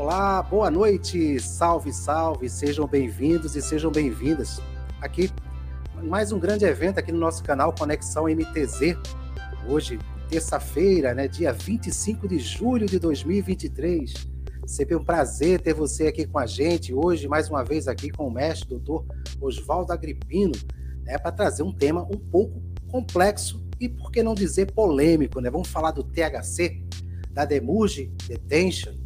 Olá, boa noite, salve, salve, sejam bem-vindos e sejam bem-vindas aqui mais um grande evento aqui no nosso canal Conexão MTZ. Hoje, terça-feira, né, dia 25 de julho de 2023. Sempre um prazer ter você aqui com a gente hoje, mais uma vez aqui com o mestre doutor Oswaldo Agripino, né, para trazer um tema um pouco complexo e, por que não dizer, polêmico, né? Vamos falar do THC, da Demurge Detention,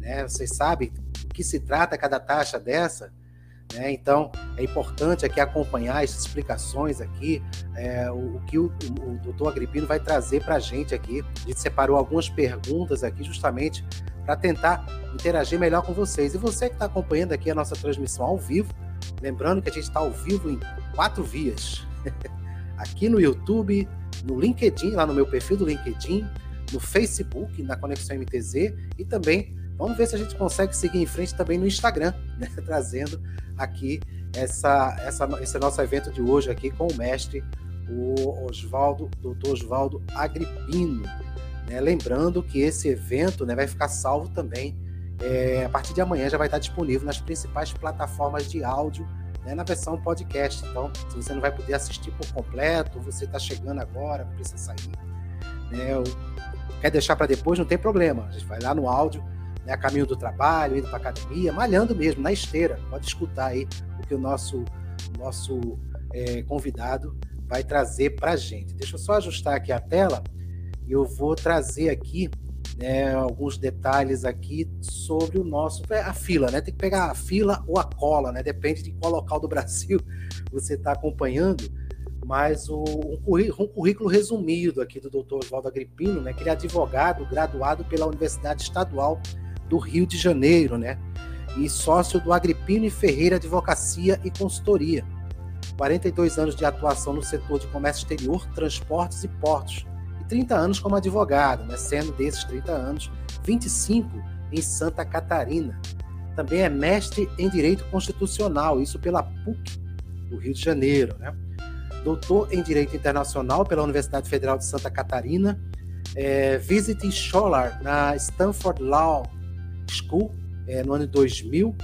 né? Vocês sabem o que se trata cada taxa dessa, né? Então, é importante aqui acompanhar as explicações aqui, é, o, o, que o, o, doutor Agripino vai trazer para a gente aqui. A gente separou algumas perguntas aqui justamente para tentar interagir melhor com vocês. E você que está acompanhando aqui a nossa transmissão ao vivo, lembrando que a gente está ao vivo em quatro vias. aqui no YouTube, no LinkedIn, lá no meu perfil do LinkedIn, no Facebook, na Conexão MTZ e também Vamos ver se a gente consegue seguir em frente também no Instagram, né? trazendo aqui essa, essa, esse nosso evento de hoje aqui com o mestre, o Oswaldo, doutor Oswaldo Agripino. Né? Lembrando que esse evento né, vai ficar salvo também é, a partir de amanhã já vai estar disponível nas principais plataformas de áudio, né, na versão podcast. Então, se você não vai poder assistir por completo, você está chegando agora, precisa sair, né, quer deixar para depois, não tem problema. A gente vai lá no áudio, né, a caminho do trabalho, indo para academia, malhando mesmo, na esteira. Pode escutar aí o que o nosso, nosso é, convidado vai trazer para a gente. Deixa eu só ajustar aqui a tela e eu vou trazer aqui né, alguns detalhes aqui sobre o nosso é, a fila, né? Tem que pegar a fila ou a cola, né? Depende de qual local do Brasil você está acompanhando. Mas o, um, currículo, um, currículo, resumido aqui do Dr. Oswaldo Agripino, né? Que ele é advogado graduado pela Universidade Estadual do Rio de Janeiro, né? E sócio do Agripino e Ferreira Advocacia e Consultoria. 42 anos de atuação no setor de comércio exterior, transportes e portos. E 30 anos como advogado, né? sendo desses 30 anos, 25 em Santa Catarina. Também é mestre em Direito Constitucional, isso pela PUC do Rio de Janeiro. Né? Doutor em Direito Internacional pela Universidade Federal de Santa Catarina. É, visiting Scholar na Stanford Law School, é, no ano de 2000,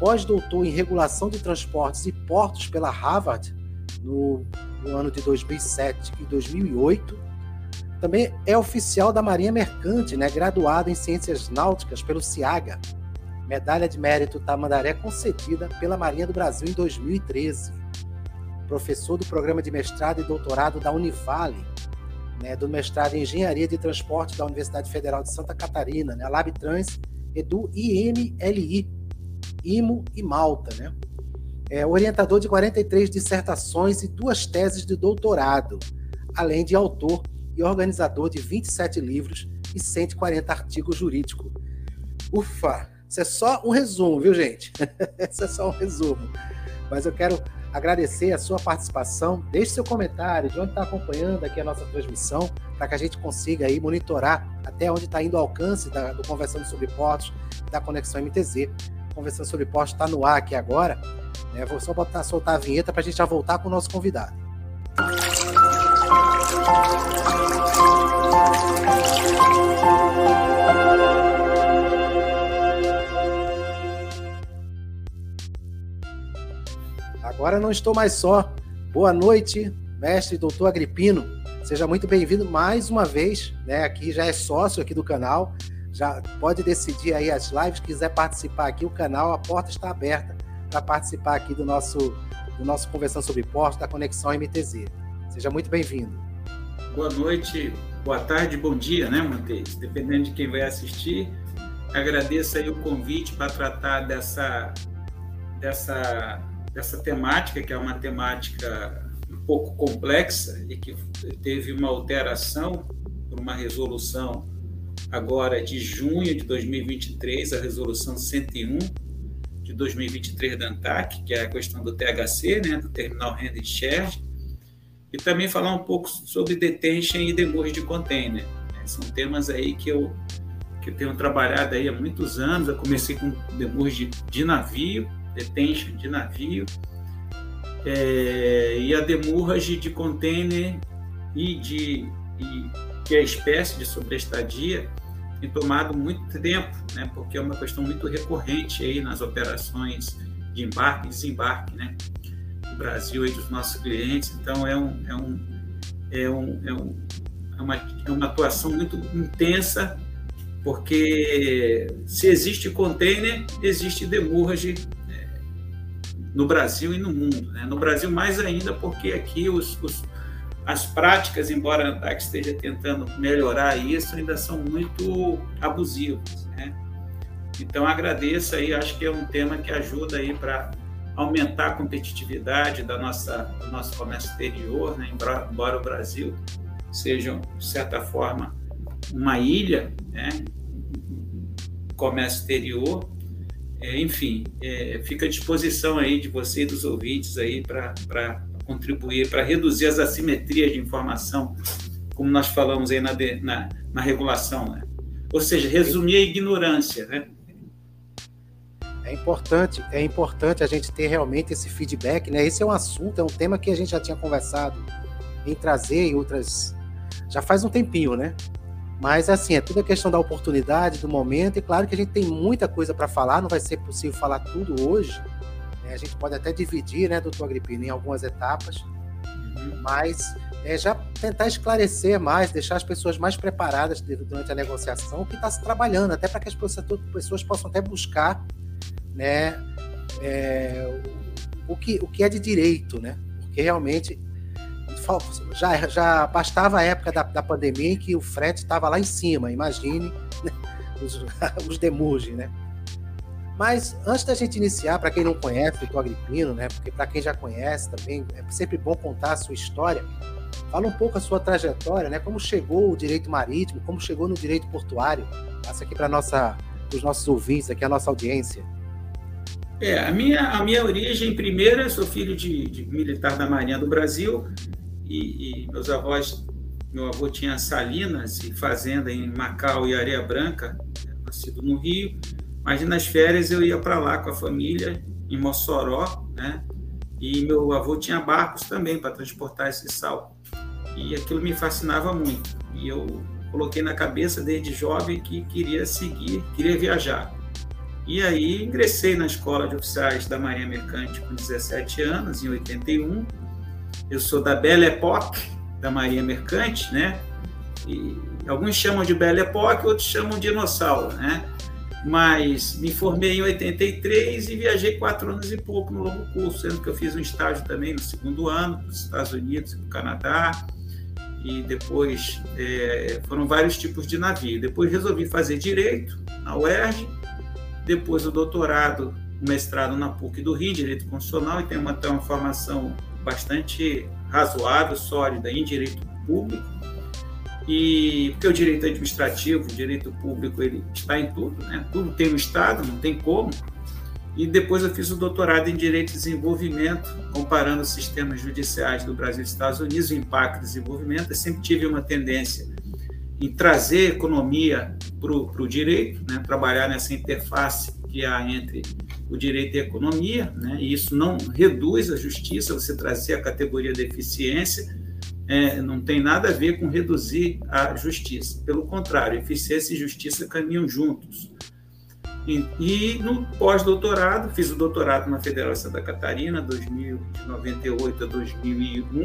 pós-doutor em regulação de transportes e portos pela Harvard, no, no ano de 2007 e 2008. Também é oficial da Marinha Mercante, né, graduado em Ciências Náuticas pelo CIAGA. Medalha de Mérito Tamandaré concedida pela Marinha do Brasil em 2013. Professor do programa de mestrado e doutorado da Univale, né, do mestrado em Engenharia de Transporte da Universidade Federal de Santa Catarina, né, a LabTrans e do IMLI, IMO e Malta, né? É orientador de 43 dissertações e duas teses de doutorado, além de autor e organizador de 27 livros e 140 artigos jurídicos. Ufa! Isso é só um resumo, viu, gente? Isso é só um resumo. Mas eu quero agradecer a sua participação. Deixe seu comentário de onde está acompanhando aqui a nossa transmissão, para que a gente consiga aí monitorar até onde está indo o alcance da, do Conversando sobre Portos, da Conexão MTZ. Conversando sobre Portos está no ar aqui agora. Né? Vou só botar, soltar a vinheta para a gente já voltar com o nosso convidado. Agora não estou mais só. Boa noite, mestre doutor Agripino. Seja muito bem-vindo mais uma vez, né? Aqui já é sócio aqui do canal. Já pode decidir aí as lives, quiser participar aqui, o canal, a porta está aberta para participar aqui do nosso do nosso conversando sobre portos da Conexão MTZ. Seja muito bem-vindo. Boa noite, boa tarde, bom dia, né, Matheus? Dependendo de quem vai assistir. Agradeço aí o convite para tratar dessa dessa dessa temática, que é uma temática um pouco complexa e que teve uma alteração por uma resolução agora de junho de 2023, a resolução 101 de 2023 da ANTAC, que é a questão do THC, né, do Terminal Handling Charge, e também falar um pouco sobre detention e demurge de container. São temas aí que eu que eu tenho trabalhado aí há muitos anos. Eu comecei com demurge de navio, detention de navio, é, e a demurrage de container e de e, que é a espécie de sobreestadia tem tomado muito tempo, né? Porque é uma questão muito recorrente aí nas operações de embarque e desembarque, né? Brasil e dos nossos clientes. Então é um, é um, é um, é um é uma, é uma atuação muito intensa, porque se existe container, existe demurrage no Brasil e no mundo. Né? No Brasil, mais ainda, porque aqui os, os, as práticas, embora a ANTAC esteja tentando melhorar isso, ainda são muito abusivas. Né? Então, agradeço aí, acho que é um tema que ajuda aí para aumentar a competitividade da nossa, do nosso comércio exterior, né? embora o Brasil sejam, de certa forma, uma ilha, né? comércio exterior, é, enfim, é, fica à disposição aí de você e dos ouvintes aí para contribuir, para reduzir as assimetrias de informação, como nós falamos aí na, na, na regulação, né? ou seja, resumir a ignorância, né? É importante, é importante a gente ter realmente esse feedback, né? Esse é um assunto, é um tema que a gente já tinha conversado em trazer em outras já faz um tempinho, né? Mas assim, é tudo a questão da oportunidade, do momento, e claro que a gente tem muita coisa para falar, não vai ser possível falar tudo hoje. Né? A gente pode até dividir, né, doutor Agripino, em algumas etapas, uhum. mas é, já tentar esclarecer mais, deixar as pessoas mais preparadas durante a negociação, que está se trabalhando, até para que as pessoas, pessoas, possam até buscar né, é, o, que, o que é de direito, né? Porque realmente já, já bastava a época da, da pandemia em que o frete estava lá em cima, imagine né? os, os demurge, né? Mas antes da gente iniciar, para quem não conhece o Agripino, né? Porque para quem já conhece também, é sempre bom contar a sua história. Fala um pouco a sua trajetória, né? Como chegou o direito marítimo, como chegou no direito portuário. Passa aqui para nossa, os nossos ouvintes, aqui a nossa audiência. É, a minha, a minha origem, primeiro, eu sou filho de, de militar da Marinha do Brasil, e, e, meus avós, meu avô tinha salinas e fazenda em Macau e Areia Branca, nascido no Rio, mas nas férias eu ia para lá com a família, em Mossoró, né? E meu avô tinha barcos também para transportar esse sal. E aquilo me fascinava muito. E eu coloquei na cabeça desde jovem que queria seguir, queria viajar. E aí ingressei na escola de oficiais da Marinha Mercante com 17 anos, em 81, eu sou da Belle Époque, da Marinha Mercante, né? E alguns chamam de Belle Époque, outros chamam de dinossauro, né? Mas me formei em 83 e viajei quatro anos e pouco no longo curso, sendo que eu fiz um estágio também no segundo ano, nos Estados Unidos e no Canadá. E depois é, foram vários tipos de navio. Depois resolvi fazer direito na UERJ, depois o doutorado, o mestrado na PUC do Rio, Direito Constitucional, e tenho uma, uma formação bastante razoável, sólida em direito público. E porque o direito administrativo, o direito público, ele está em tudo, né? Tudo tem no Estado, não tem como. E depois eu fiz o doutorado em Direito e Desenvolvimento, comparando os sistemas judiciais do Brasil e dos Estados Unidos, o impacto do desenvolvimento. Eu sempre tive uma tendência em trazer economia para o direito, né? trabalhar nessa interface que há entre o direito e a economia, né? e isso não reduz a justiça, você trazer a categoria de eficiência, é, não tem nada a ver com reduzir a justiça. Pelo contrário, eficiência e justiça caminham juntos. E, e no pós-doutorado, fiz o doutorado na Federal de Santa Catarina, 1998 a 2001,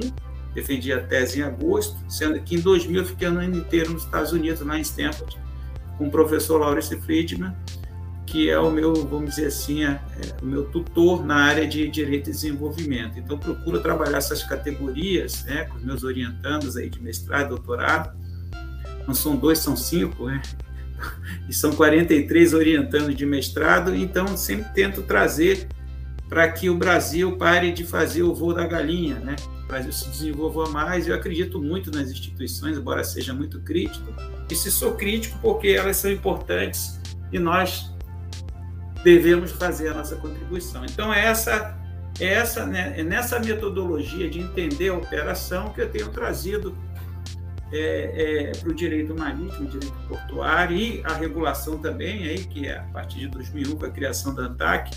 defendi a tese em agosto, sendo que em 2000 eu fiquei ano inteiro nos Estados Unidos, lá em Stanford, com o professor Lawrence Friedman, que é o meu, vamos dizer assim, é, é, o meu tutor na área de direito e desenvolvimento. Então, procuro trabalhar essas categorias né, com os meus orientandos aí de mestrado doutorado. Não são dois, são cinco, né? E são 43 orientandos de mestrado, então sempre tento trazer para que o Brasil pare de fazer o voo da galinha, né? O Brasil se desenvolva mais. Eu acredito muito nas instituições, embora seja muito crítico. E se sou crítico, porque elas são importantes e nós devemos fazer a nossa contribuição. Então, é essa, é essa, né, é nessa metodologia de entender a operação que eu tenho trazido é, é, para o direito marítimo, direito portuário e a regulação também, aí, que é a partir de 2001, com a criação da ANTAC,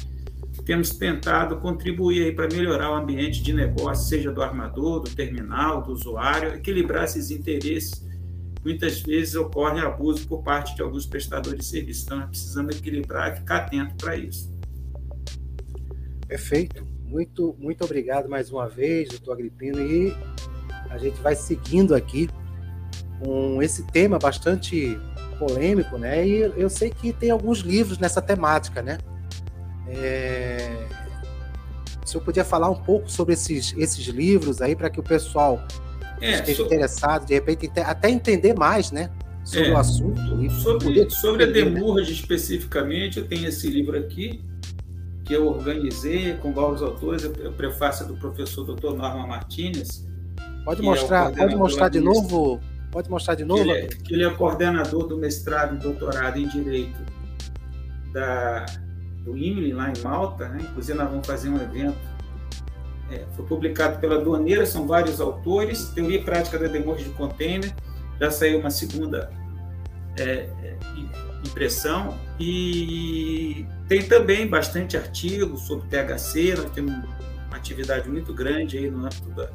temos tentado contribuir para melhorar o ambiente de negócio, seja do armador, do terminal, do usuário, equilibrar esses interesses muitas vezes ocorre abuso por parte de alguns prestadores de serviço. Então, nós precisamos equilibrar e ficar atento para isso. Perfeito. Muito, muito obrigado mais uma vez, doutor Agripino. E a gente vai seguindo aqui com esse tema bastante polêmico, né? E eu sei que tem alguns livros nessa temática, né? É... Se eu podia falar um pouco sobre esses, esses livros aí, para que o pessoal é, esteja sobre... interessado, de repente até entender mais, né? Sobre é, o assunto. sobre, sobre a Demurge especificamente, eu tenho esse livro aqui, que eu organizei com vários autores, o prefácio do professor Dr. Norma Martinez. Pode mostrar, é pode mostrar de novo? Pode mostrar de novo? Que ele, é, que ele é coordenador do mestrado e doutorado em Direito da, do IMLE, lá em Malta. Né? Inclusive, nós vamos fazer um evento. É, foi publicado pela Doaneira, são vários autores. Teoria e Prática da Demorge de Container. Já saiu uma segunda é, é impressão. E tem também bastante artigos sobre THC, nós temos uma atividade muito grande aí no âmbito da,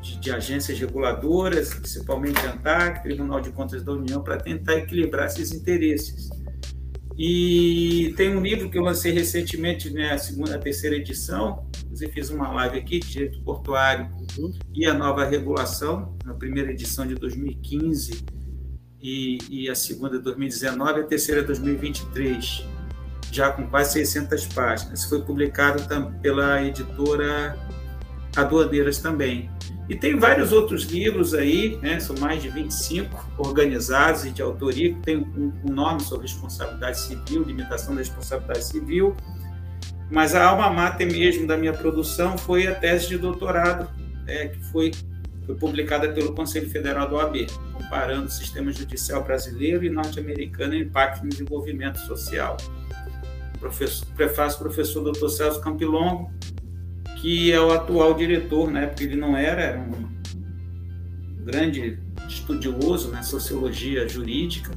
de, de, agências reguladoras, principalmente a ANTAC, Tribunal de Contas da União, para tentar equilibrar esses interesses. E tem um livro que eu lancei recentemente, né, a segunda, a terceira edição, inclusive fiz uma live aqui, Direito Portuário uhum. e a Nova Regulação, na primeira edição de 2015 e, e a segunda de 2019, a terceira de 2023 já com quase 600 páginas. Foi publicado pela editora Aduaneiras também. E tem vários outros livros aí, né, são mais de 25 organizados e de autoria, que tem um, um nome sobre responsabilidade civil, limitação da responsabilidade civil. Mas a alma mater mesmo da minha produção foi a tese de doutorado, é, que foi, foi publicada pelo Conselho Federal do OAB, comparando o sistema judicial brasileiro e norte-americano e impacto no desenvolvimento social professor, prefácio professor Dr. Celso Campilongo, que é o atual diretor, né, porque ele não era, era um grande estudioso na né, sociologia jurídica,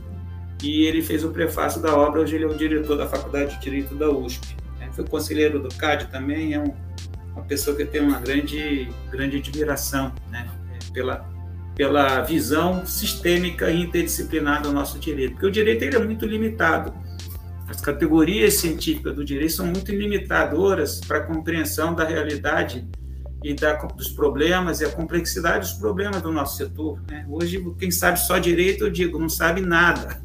e ele fez o prefácio da obra, hoje ele é o diretor da Faculdade de Direito da USP. Né, foi conselheiro do CAD também, é um, uma pessoa que tem uma grande, grande admiração né, pela, pela visão sistêmica e interdisciplinar do nosso direito, porque o direito ele é muito limitado as categorias científicas do direito são muito limitadoras para a compreensão da realidade e da, dos problemas e a complexidade dos problemas do nosso setor. Né? Hoje, quem sabe só direito, eu digo, não sabe nada.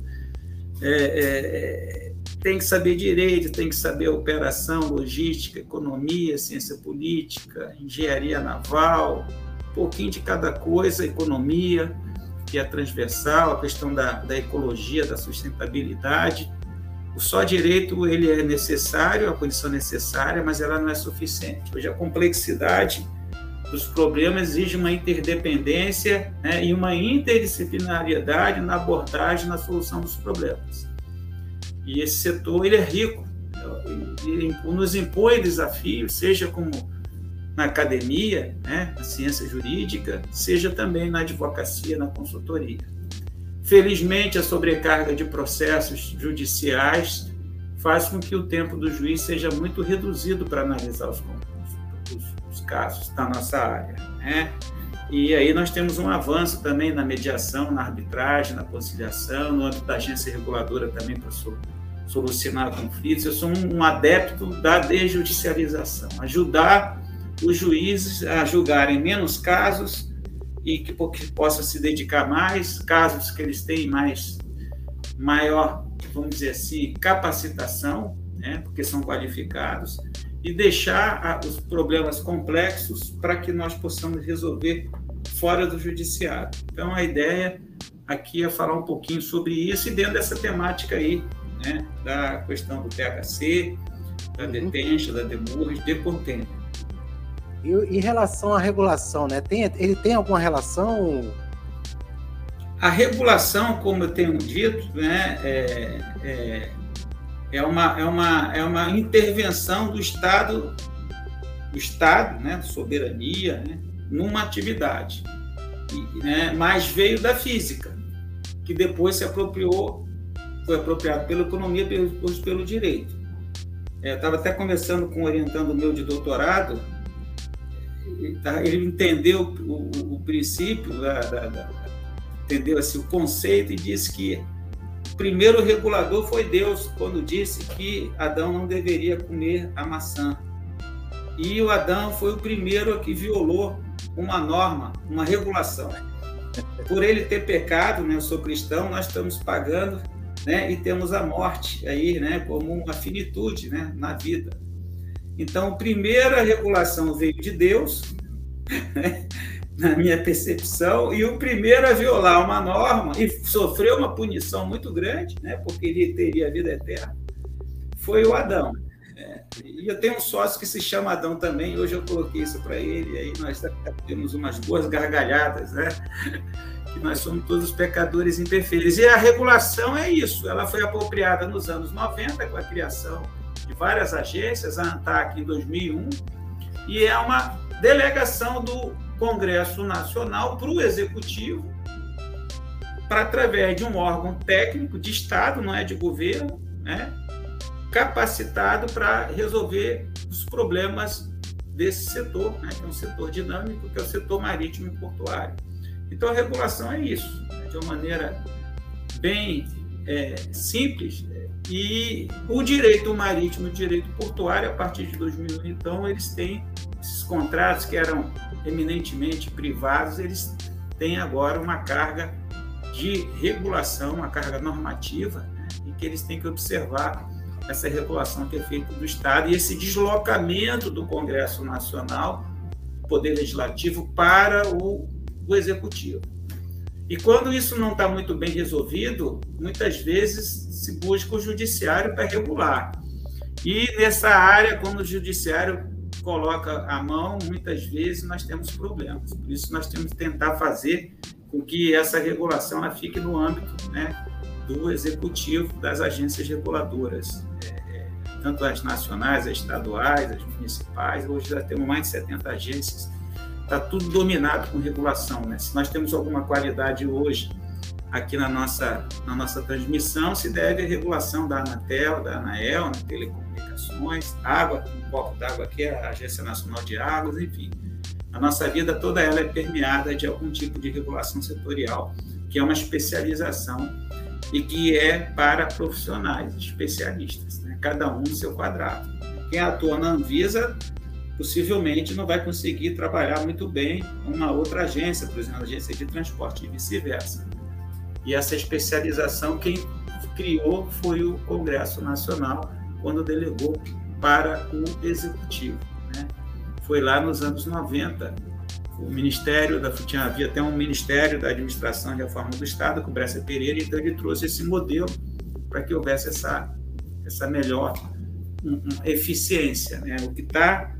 É, é, tem que saber direito, tem que saber operação, logística, economia, ciência política, engenharia naval, um pouquinho de cada coisa, economia, que é transversal, a questão da, da ecologia, da sustentabilidade o só direito ele é necessário, a condição necessária, mas ela não é suficiente. Hoje a complexidade dos problemas exige uma interdependência né, e uma interdisciplinariedade na abordagem, na solução dos problemas. E esse setor ele é rico, ele nos impõe desafios, seja como na academia, né, na ciência jurídica, seja também na advocacia, na consultoria. Felizmente, a sobrecarga de processos judiciais faz com que o tempo do juiz seja muito reduzido para analisar os, os, os casos da nossa área. Né? E aí nós temos um avanço também na mediação, na arbitragem, na conciliação, no âmbito da agência reguladora também para solucionar conflitos. Eu sou um, adepto da desjudicialização, ajudar os juízes a julgarem menos casos e que, que possa se dedicar mais, casos que eles têm mais maior, vamos dizer assim, capacitação, né, porque são qualificados, e deixar os problemas complexos para que nós possamos resolver fora do judiciário. Então, a ideia aqui é falar um pouquinho sobre isso e dentro dessa temática aí, né, da questão do THC, da uhum. detention, da demurge, de container. E em relação à regulação, né? Tem, ele tem alguma relação? A regulação, como eu tenho dito, né, é, é, é, uma, é, uma, é uma intervenção do Estado, do Estado, né, soberania, né, numa atividade. E, né, mas veio da física, que depois se apropriou, foi apropriado pela economia, depois pelo direito. É, Estava até conversando com um orientando meu de doutorado? Ele entendeu o, o, o princípio da, da, da, entendeu assim, o conceito e disse que o primeiro regulador foi Deus, quando disse que Adão não deveria comer a maçã. E o Adão foi o primeiro que violou uma norma, uma regulação. Por ele ter pecado, né, eu sou cristão, nós estamos pagando né, e temos a morte aí né, como uma finitude né, na vida. Então, a primeira regulação veio de Deus, na minha percepção, e o primeiro a violar uma norma e sofreu uma punição muito grande, né, porque ele teria a vida eterna, foi o Adão. É, e eu tenho um sócio que se chama Adão também, hoje eu coloquei isso para ele, e aí nós temos umas boas gargalhadas, né? Que nós somos todos pecadores imperfeitos. E a regulação é isso, ela foi apropriada nos anos 90 com a criação de várias agências, a ANTAC em 2001, e é uma delegação do Congresso Nacional para o Executivo, para através de um órgão técnico de Estado, não é de governo, né, capacitado para resolver os problemas desse setor, né, que é um setor dinâmico, que é o setor marítimo e portuário. Então, a regulação é isso, né, de uma maneira bem é, simples, e o direito marítimo e o direito portuário, a partir de 2001, então, eles têm esses contratos que eram eminentemente privados, eles têm agora uma carga de regulação, uma carga normativa, né? e que eles têm que observar essa regulação que é feita do Estado e esse deslocamento do Congresso Nacional, Poder Legislativo, para o Executivo. E quando isso não está muito bem resolvido, muitas vezes se busca o judiciário para regular. E nessa área, quando o judiciário coloca a mão, muitas vezes nós temos problemas. Por isso nós temos que tentar fazer com que essa regulação ela fique no âmbito né, do executivo das agências reguladoras, é, é tanto as nacionais, as estaduais, as municipais. Hoje já temos mais de 70 agências está tudo dominado com regulação. Né? Se nós temos alguma qualidade hoje aqui na nossa, na nossa transmissão, se deve à regulação da Anatel, da Anael, na né? telecomunicações, água, um copo d'água aqui a Agência Nacional de Águas, enfim. A nossa vida toda ela é permeada de algum tipo de regulação setorial, que é uma especialização e que é para profissionais, especialistas, né? cada um no seu quadrado. Quem atua na Anvisa possivelmente não vai conseguir trabalhar muito bem uma outra agência, por exemplo, agência de transporte e vice-versa. E essa especialização quem criou foi o Congresso Nacional quando delegou para o Executivo. Né? Foi lá nos anos 90. O Ministério da tinha havia até um Ministério da Administração e Reforma do Estado, com o Bressa Pereira, então ele trouxe esse modelo para que houvesse essa, essa melhor um, um, eficiência. Né? O que está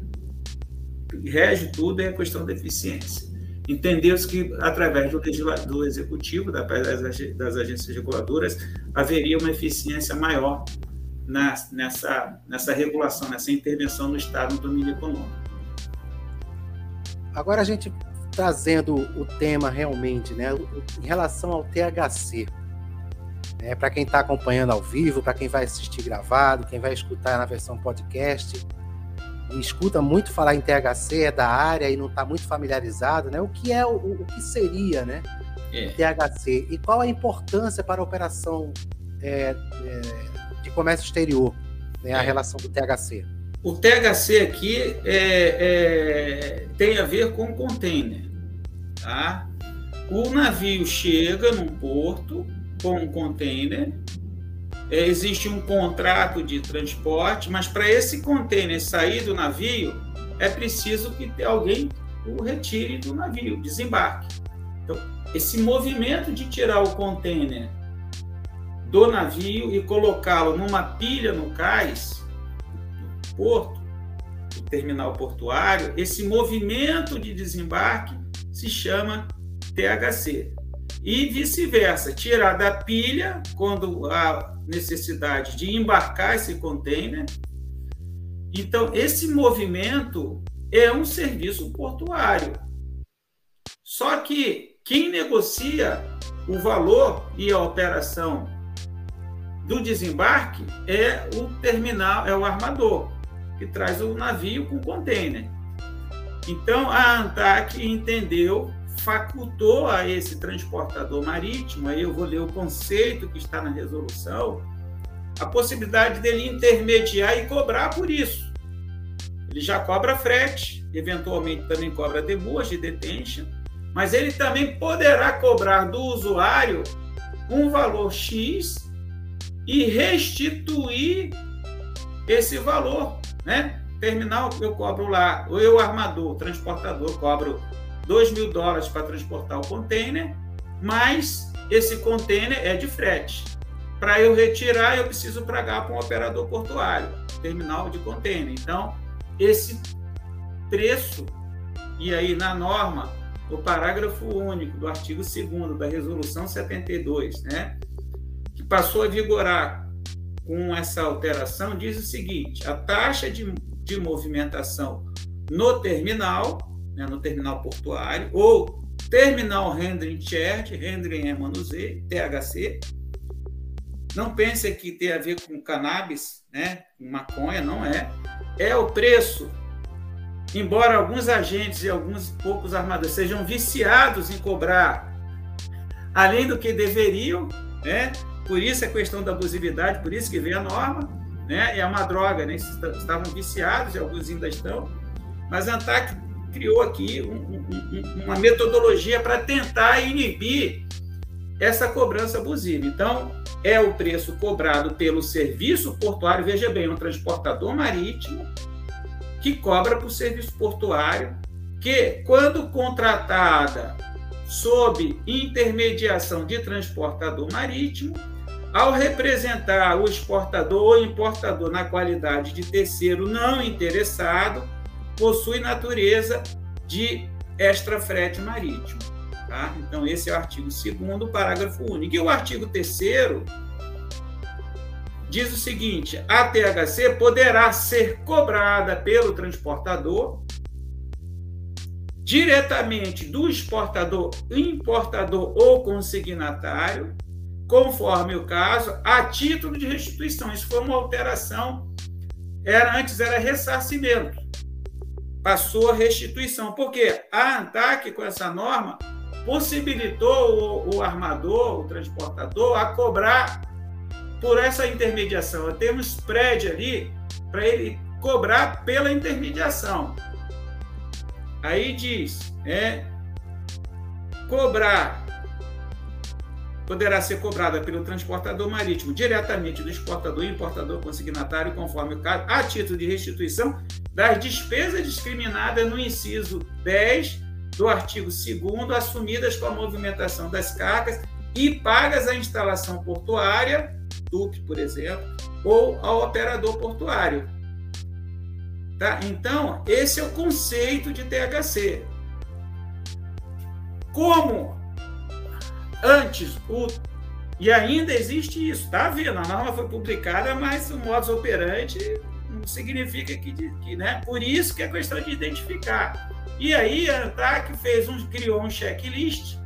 rege tudo é a questão da eficiência. Entendeu-se que, através do executivo, das agências reguladoras, haveria uma eficiência maior nessa, nessa regulação, nessa intervenção no Estado no domínio econômico. Agora, a gente trazendo o tema realmente, né, em relação ao THC. É, para quem está acompanhando ao vivo, para quem vai assistir gravado, quem vai escutar na versão podcast, escuta muito falar em THC, é da área e não está muito familiarizado, né? O que é o, o que seria, né? É. THC e qual a importância para a operação é, é, de comércio exterior, né? A é. relação do THC. O THC aqui é, é, tem a ver com container, tá? O navio chega num porto com um container é, existe um contrato de transporte, mas para esse contêiner sair do navio, é preciso que alguém o retire do navio, desembarque. Então, esse movimento de tirar o contêiner do navio e colocá-lo numa pilha no cais, no porto, no terminal portuário, esse movimento de desembarque se chama THC. E vice-versa, tirar da pilha quando há necessidade de embarcar esse container. Então, esse movimento é um serviço portuário. Só que quem negocia o valor e a operação do desembarque é o terminal, é o armador, que traz o navio com container. Então a ANTAC entendeu facultou a esse transportador marítimo, aí eu vou ler o conceito que está na resolução, a possibilidade dele intermediar e cobrar por isso. Ele já cobra frete, eventualmente também cobra demurge, detention, mas ele também poderá cobrar do usuário um valor X e restituir esse valor, né? Terminal eu cobro lá, ou eu armador, transportador, cobro 2 mil dólares para transportar o container, mas esse container é de frete. Para eu retirar, eu preciso pagar para um operador portuário, terminal de container. Então, esse preço, e aí na norma, o parágrafo único do artigo 2 da Resolução 72, né, que passou a vigorar com essa alteração, diz o seguinte: a taxa de, de movimentação no terminal, né, no terminal portuário, ou Terminal Handling Charge, Handling é manuseio, THC. Não pense que tem a ver com cannabis, né, com maconha, não é. É o preço embora alguns agentes e alguns poucos armadores sejam viciados em cobrar além do que deveriam, né? Por isso a questão da abusividade, por isso que veio a norma, né? É uma droga, né? Estavam viciados alguns ainda estão, mas a ANTAC criou aqui um, um, uma metodologia para tentar inibir essa cobrança abusiva. Então, é o preço cobrado pelo serviço portuário, veja bem, um transportador marítimo que cobra por serviço portuário, que, quando contratada sob intermediação de transportador marítimo, ao representar o exportador ou importador na qualidade de terceiro não interessado, possui natureza de extra frete marítimo. Tá? Então, esse é o artigo 2, parágrafo único. E o artigo 3 diz o seguinte: a THC poderá ser cobrada pelo transportador diretamente do exportador, importador ou consignatário, conforme o caso, a título de restituição. Isso foi uma alteração. Era antes era ressarcimento. Passou a restituição. Porque a ANTAC, com essa norma, possibilitou o, o armador, o transportador, a cobrar por essa intermediação. Eu tenho um spread ali para ele cobrar pela intermediação. Aí diz, é cobrar poderá ser cobrada pelo transportador marítimo diretamente do exportador e importador consignatário, conforme o caso, a título de restituição das despesas discriminadas no inciso 10 do artigo 2 assumidas com a movimentação das cargas e pagas à instalação portuária Duque, por exemplo, ou ao operador portuário. Tá? Então, esse é o conceito de THC. Como antes o e ainda existe isso, tá vendo? A norma foi publicada, mas o modus operandi não significa que, que né? Por isso que é questão de identificar. E aí a ANTAC fez um, criou um checklist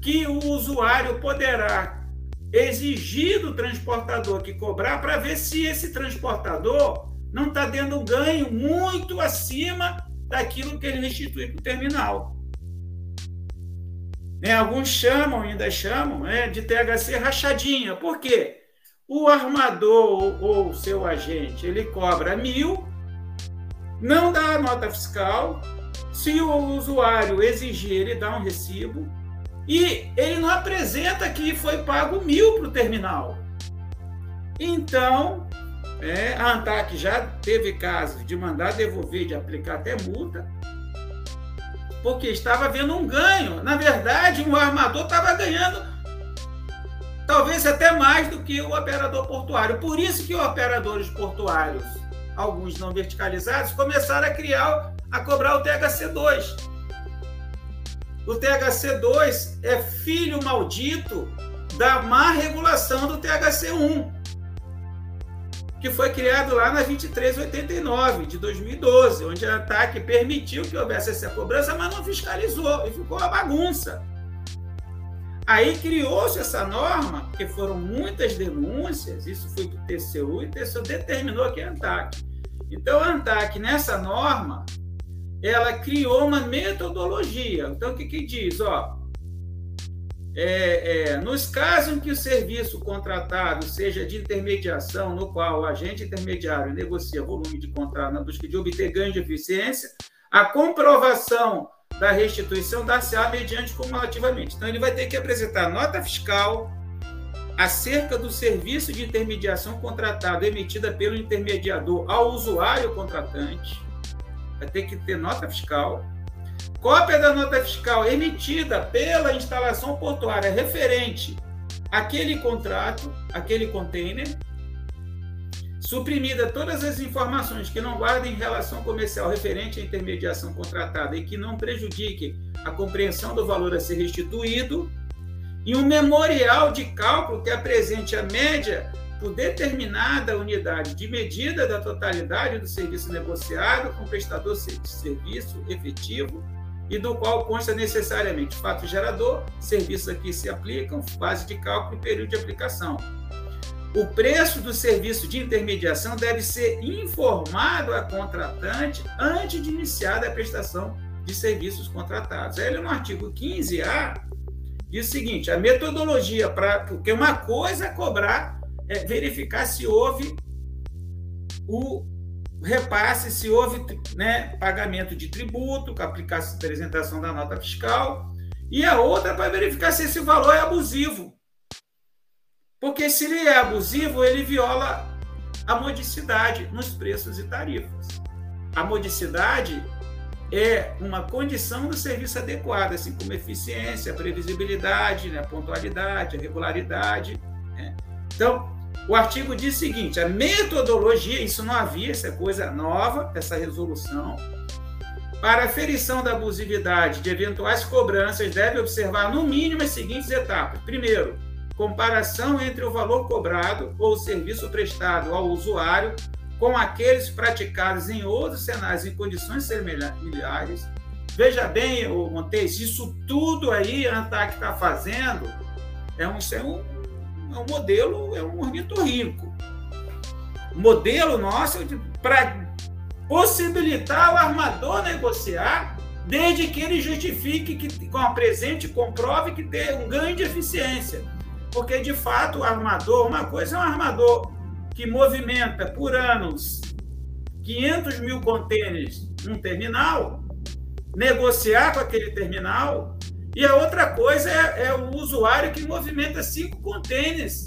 que o usuário poderá exigir do transportador que cobrar para ver se esse transportador não está dando ganho muito acima daquilo que ele restitui para o terminal. Né? Alguns chamam, ainda chamam, né, de THC rachadinha. Por quê? O armador ou o seu agente ele cobra mil, não dá a nota fiscal. Se o usuário exigir, ele dá um recibo e ele não apresenta que foi pago mil para o terminal. Então, é, a ANTAC já teve casos de mandar devolver, de aplicar até multa, porque estava havendo um ganho. Na verdade, o armador estava ganhando talvez até mais do que o operador portuário. Por isso que operadores portuários, alguns não verticalizados, começaram a criar, a cobrar o THC2 o THC2 é filho maldito da má regulação do THC1, que foi criado lá na 2389 de 2012, onde a ANTAC permitiu que houvesse essa cobrança, mas não fiscalizou e ficou uma bagunça. Aí criou-se essa norma, porque foram muitas denúncias, isso foi para o TCU, e o TCU determinou que é ANTAC. Então, a ANTAC, nessa norma, ela criou uma metodologia. Então, o que, que diz? Ó, é, é, nos casos em que o serviço contratado seja de intermediação, no qual o agente intermediário negocia volume de contrato na busca de obter ganho de eficiência, a comprovação da restituição dar-se-á mediante cumulativamente. Então, ele vai ter que apresentar nota fiscal acerca do serviço de intermediação contratado emitida pelo intermediador ao usuário contratante. Vai ter que ter nota fiscal Cópia da nota fiscal emitida pela instalação portuária referente àquele contrato, aquele container, suprimida todas as informações que não guardem relação comercial referente à intermediação contratada e que não prejudiquem a compreensão do valor a ser restituído, e um memorial de cálculo que apresente a média por determinada unidade de medida da totalidade do serviço negociado com o prestador de serviço efetivo e do qual consta necessariamente fato gerador, serviços a que se aplicam, base de cálculo e período de aplicação. O preço do serviço de intermediação deve ser informado a contratante antes de iniciar a prestação de serviços contratados. Aí, no artigo 15A, diz o seguinte: a metodologia para. Porque uma coisa é cobrar, é verificar se houve o repasse se houve né, pagamento de tributo, com a apresentação da nota fiscal, e a outra para verificar se esse valor é abusivo. Porque se ele é abusivo, ele viola a modicidade nos preços e tarifas. A modicidade é uma condição do serviço adequado, assim como eficiência, previsibilidade, né, pontualidade, regularidade. Né? Então, o artigo diz o seguinte: a metodologia, isso não havia, essa é coisa nova, essa resolução. Para a ferição da abusividade de eventuais cobranças, deve observar no mínimo as seguintes etapas. Primeiro, comparação entre o valor cobrado ou o serviço prestado ao usuário com aqueles praticados em outros cenários em condições semelhantes. Veja bem, Montes, isso tudo aí a ANTAC está fazendo é um, isso é um é um modelo, é um ornitorrinco. O modelo nosso é para possibilitar o armador negociar, desde que ele justifique que com a presente comprove que tem um ganho de eficiência. Porque, de fato, o armador, uma coisa é um armador que movimenta por anos 500 mil contêineres num terminal, negociar com aquele terminal e a outra coisa é, é o usuário que movimenta cinco contêineres.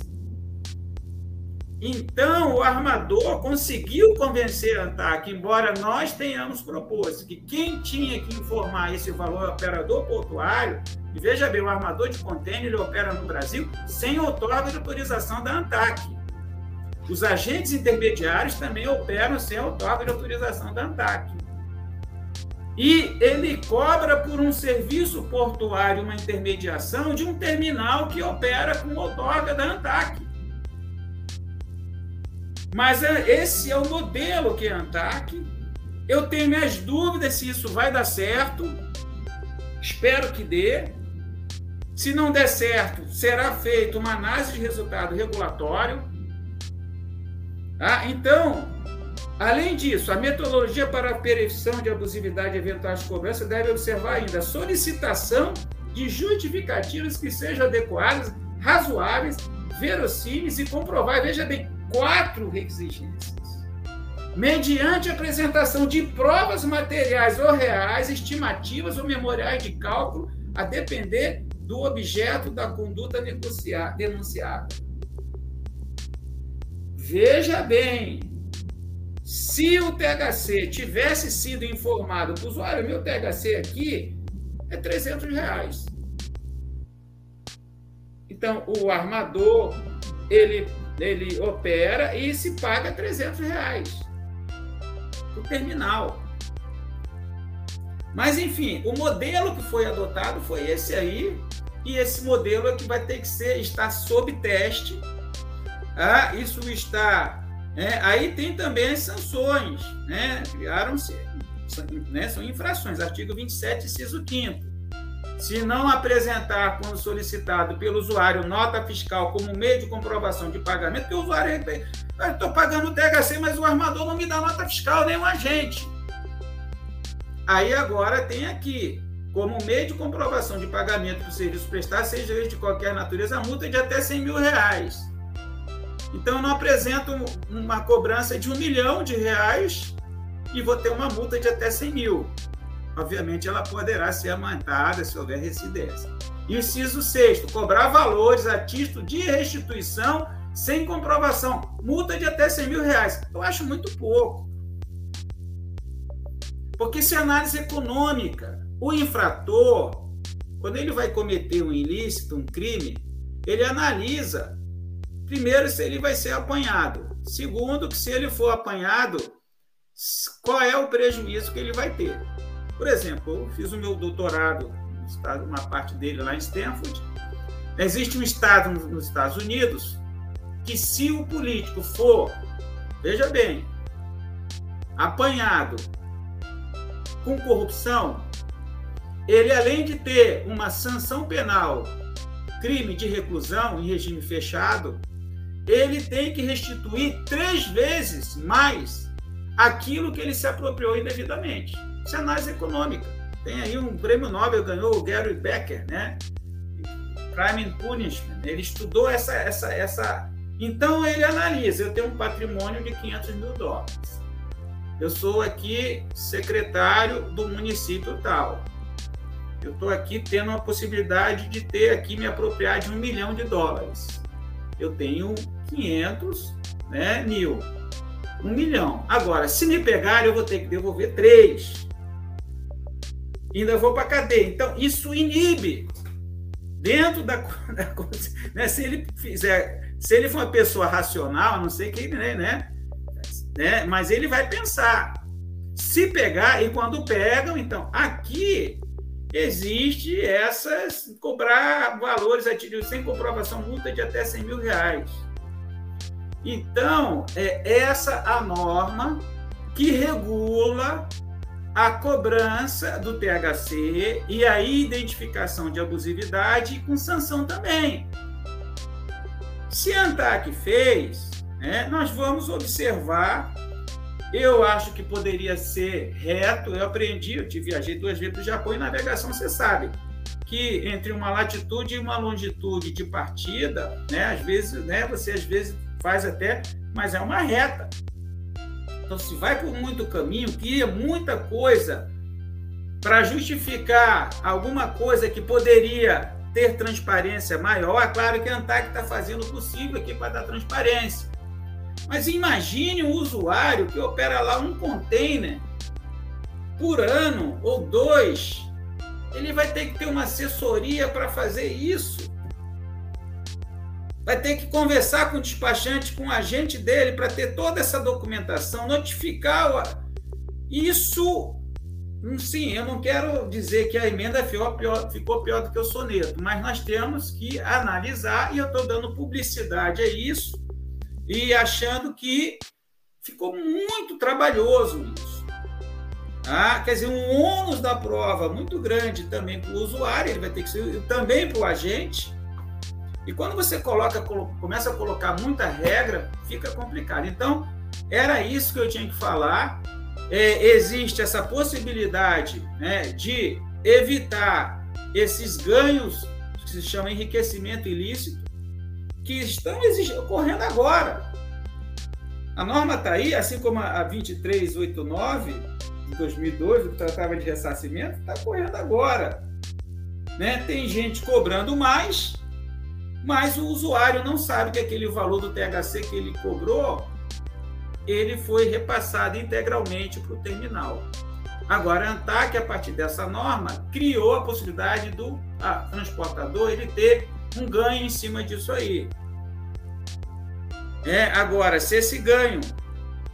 Então, o armador conseguiu convencer a ANTAC, embora nós tenhamos proposto que quem tinha que informar esse valor é o operador portuário, e veja bem, o armador de contêiner ele opera no Brasil sem outorga de autorização da ANTAC. Os agentes intermediários também operam sem outorga de autorização da ANTAC. E ele cobra por um serviço portuário, uma intermediação de um terminal que opera com outorga da ANTAC. Mas é, esse é o modelo que é a ANTAC. Eu tenho minhas dúvidas se isso vai dar certo. Espero que dê. Se não der certo, será feita uma análise de resultado regulatório. Tá? Então, Além disso, a metodologia para a perição de abusividade e eventuais cobranças deve observar ainda a solicitação de justificativas que sejam adequadas, razoáveis, verossímeis e comprováveis. Veja bem, quatro exigências. Mediante apresentação de provas materiais ou reais, estimativas ou memoriais de cálculo, a depender do objeto da conduta denunciada. Veja bem, se o THC tivesse sido informado para o usuário, meu THC aqui é 300 reais. Então, o armador, ele, ele opera e se paga 300 reais o terminal. Mas, enfim, o modelo que foi adotado foi esse aí, e esse modelo é que vai ter que ser, está sob teste. Ah, isso está é, aí tem também as sanções, né? Criaram-se, né? são infrações, artigo 27, inciso 5 se não apresentar, quando solicitado pelo usuário, nota fiscal como meio de comprovação de pagamento, porque o usuário estou pagando o THC, mas o armador não me dá nota fiscal, nem o agente. Aí agora tem aqui, como meio de comprovação de pagamento do serviço prestado, seja de qualquer natureza, multa é de até 100 mil reais. Então, eu não apresento uma cobrança de um milhão de reais e vou ter uma multa de até 100 mil. Obviamente, ela poderá ser aumentada se houver residência. Inciso sexto, cobrar valores a título de restituição sem comprovação. Multa de até 100 mil reais. Eu acho muito pouco. Porque se análise econômica, o infrator, quando ele vai cometer um ilícito, um crime, ele analisa, primeiro, se ele vai ser apanhado. Segundo, que se ele for apanhado, qual é o prejuízo que ele vai ter. Por exemplo, eu fiz o meu doutorado, uma parte dele lá em Stanford. Existe um estado nos Estados Unidos que, se o político for, veja bem, apanhado com corrupção, ele além de ter uma sanção penal, crime de reclusão em regime fechado, ele tem que restituir três vezes mais aquilo que ele se apropriou indevidamente. Isso é análise econômica. Tem aí um prêmio Nobel, ganhou o Gary Becker, né? Crime and Punishment. Ele estudou essa, essa, essa. Então ele analisa: eu tenho um patrimônio de 500 mil dólares eu sou aqui secretário do município tal. Eu estou aqui tendo a possibilidade de ter aqui me apropriar de um milhão de dólares. Eu tenho 500 né, mil. Um milhão. Agora, se me pegar, eu vou ter que devolver três. Ainda vou para cadeia. Então, isso inibe. Dentro da. da né, se ele fizer. Se ele for uma pessoa racional, não sei quem, né? né né? Mas ele vai pensar. Se pegar, e quando pegam, então, aqui existe essas, cobrar valores ativos sem comprovação, multa de até 100 mil reais. Então, é essa a norma que regula a cobrança do THC e a identificação de abusividade com sanção também. Se a ANTAC fez, né, nós vamos observar. Eu acho que poderia ser reto. Eu aprendi, eu te viajei duas vezes para o Japão e navegação, você sabe que entre uma latitude e uma longitude de partida, né, às vezes, né, você às vezes faz até, mas é uma reta. Então, se vai por muito caminho, cria muita coisa para justificar alguma coisa que poderia ter transparência maior. É claro que a ANTAC está fazendo o possível aqui para dar transparência. Mas imagine um usuário que opera lá um container por ano ou dois. Ele vai ter que ter uma assessoria para fazer isso. Vai ter que conversar com o despachante, com o agente dele, para ter toda essa documentação, notificar. Isso, sim, eu não quero dizer que a emenda ficou pior, ficou pior do que o soneto, mas nós temos que analisar, e eu estou dando publicidade a isso, e achando que ficou muito trabalhoso isso. Ah, quer dizer, um ônus da prova muito grande também para o usuário, ele vai ter que ser também para o agente. E quando você coloca, começa a colocar muita regra, fica complicado. Então, era isso que eu tinha que falar. É, existe essa possibilidade né, de evitar esses ganhos que se chama enriquecimento ilícito, que estão ocorrendo agora. A norma está aí, assim como a 2389 de 2002, que tratava de ressarcimento, está ocorrendo agora. Né? Tem gente cobrando mais, mas o usuário não sabe que aquele valor do THC que ele cobrou, ele foi repassado integralmente para o terminal. Agora, a ANTAC, a partir dessa norma, criou a possibilidade do a, transportador ele ter um ganho em cima disso aí. É, agora, se esse ganho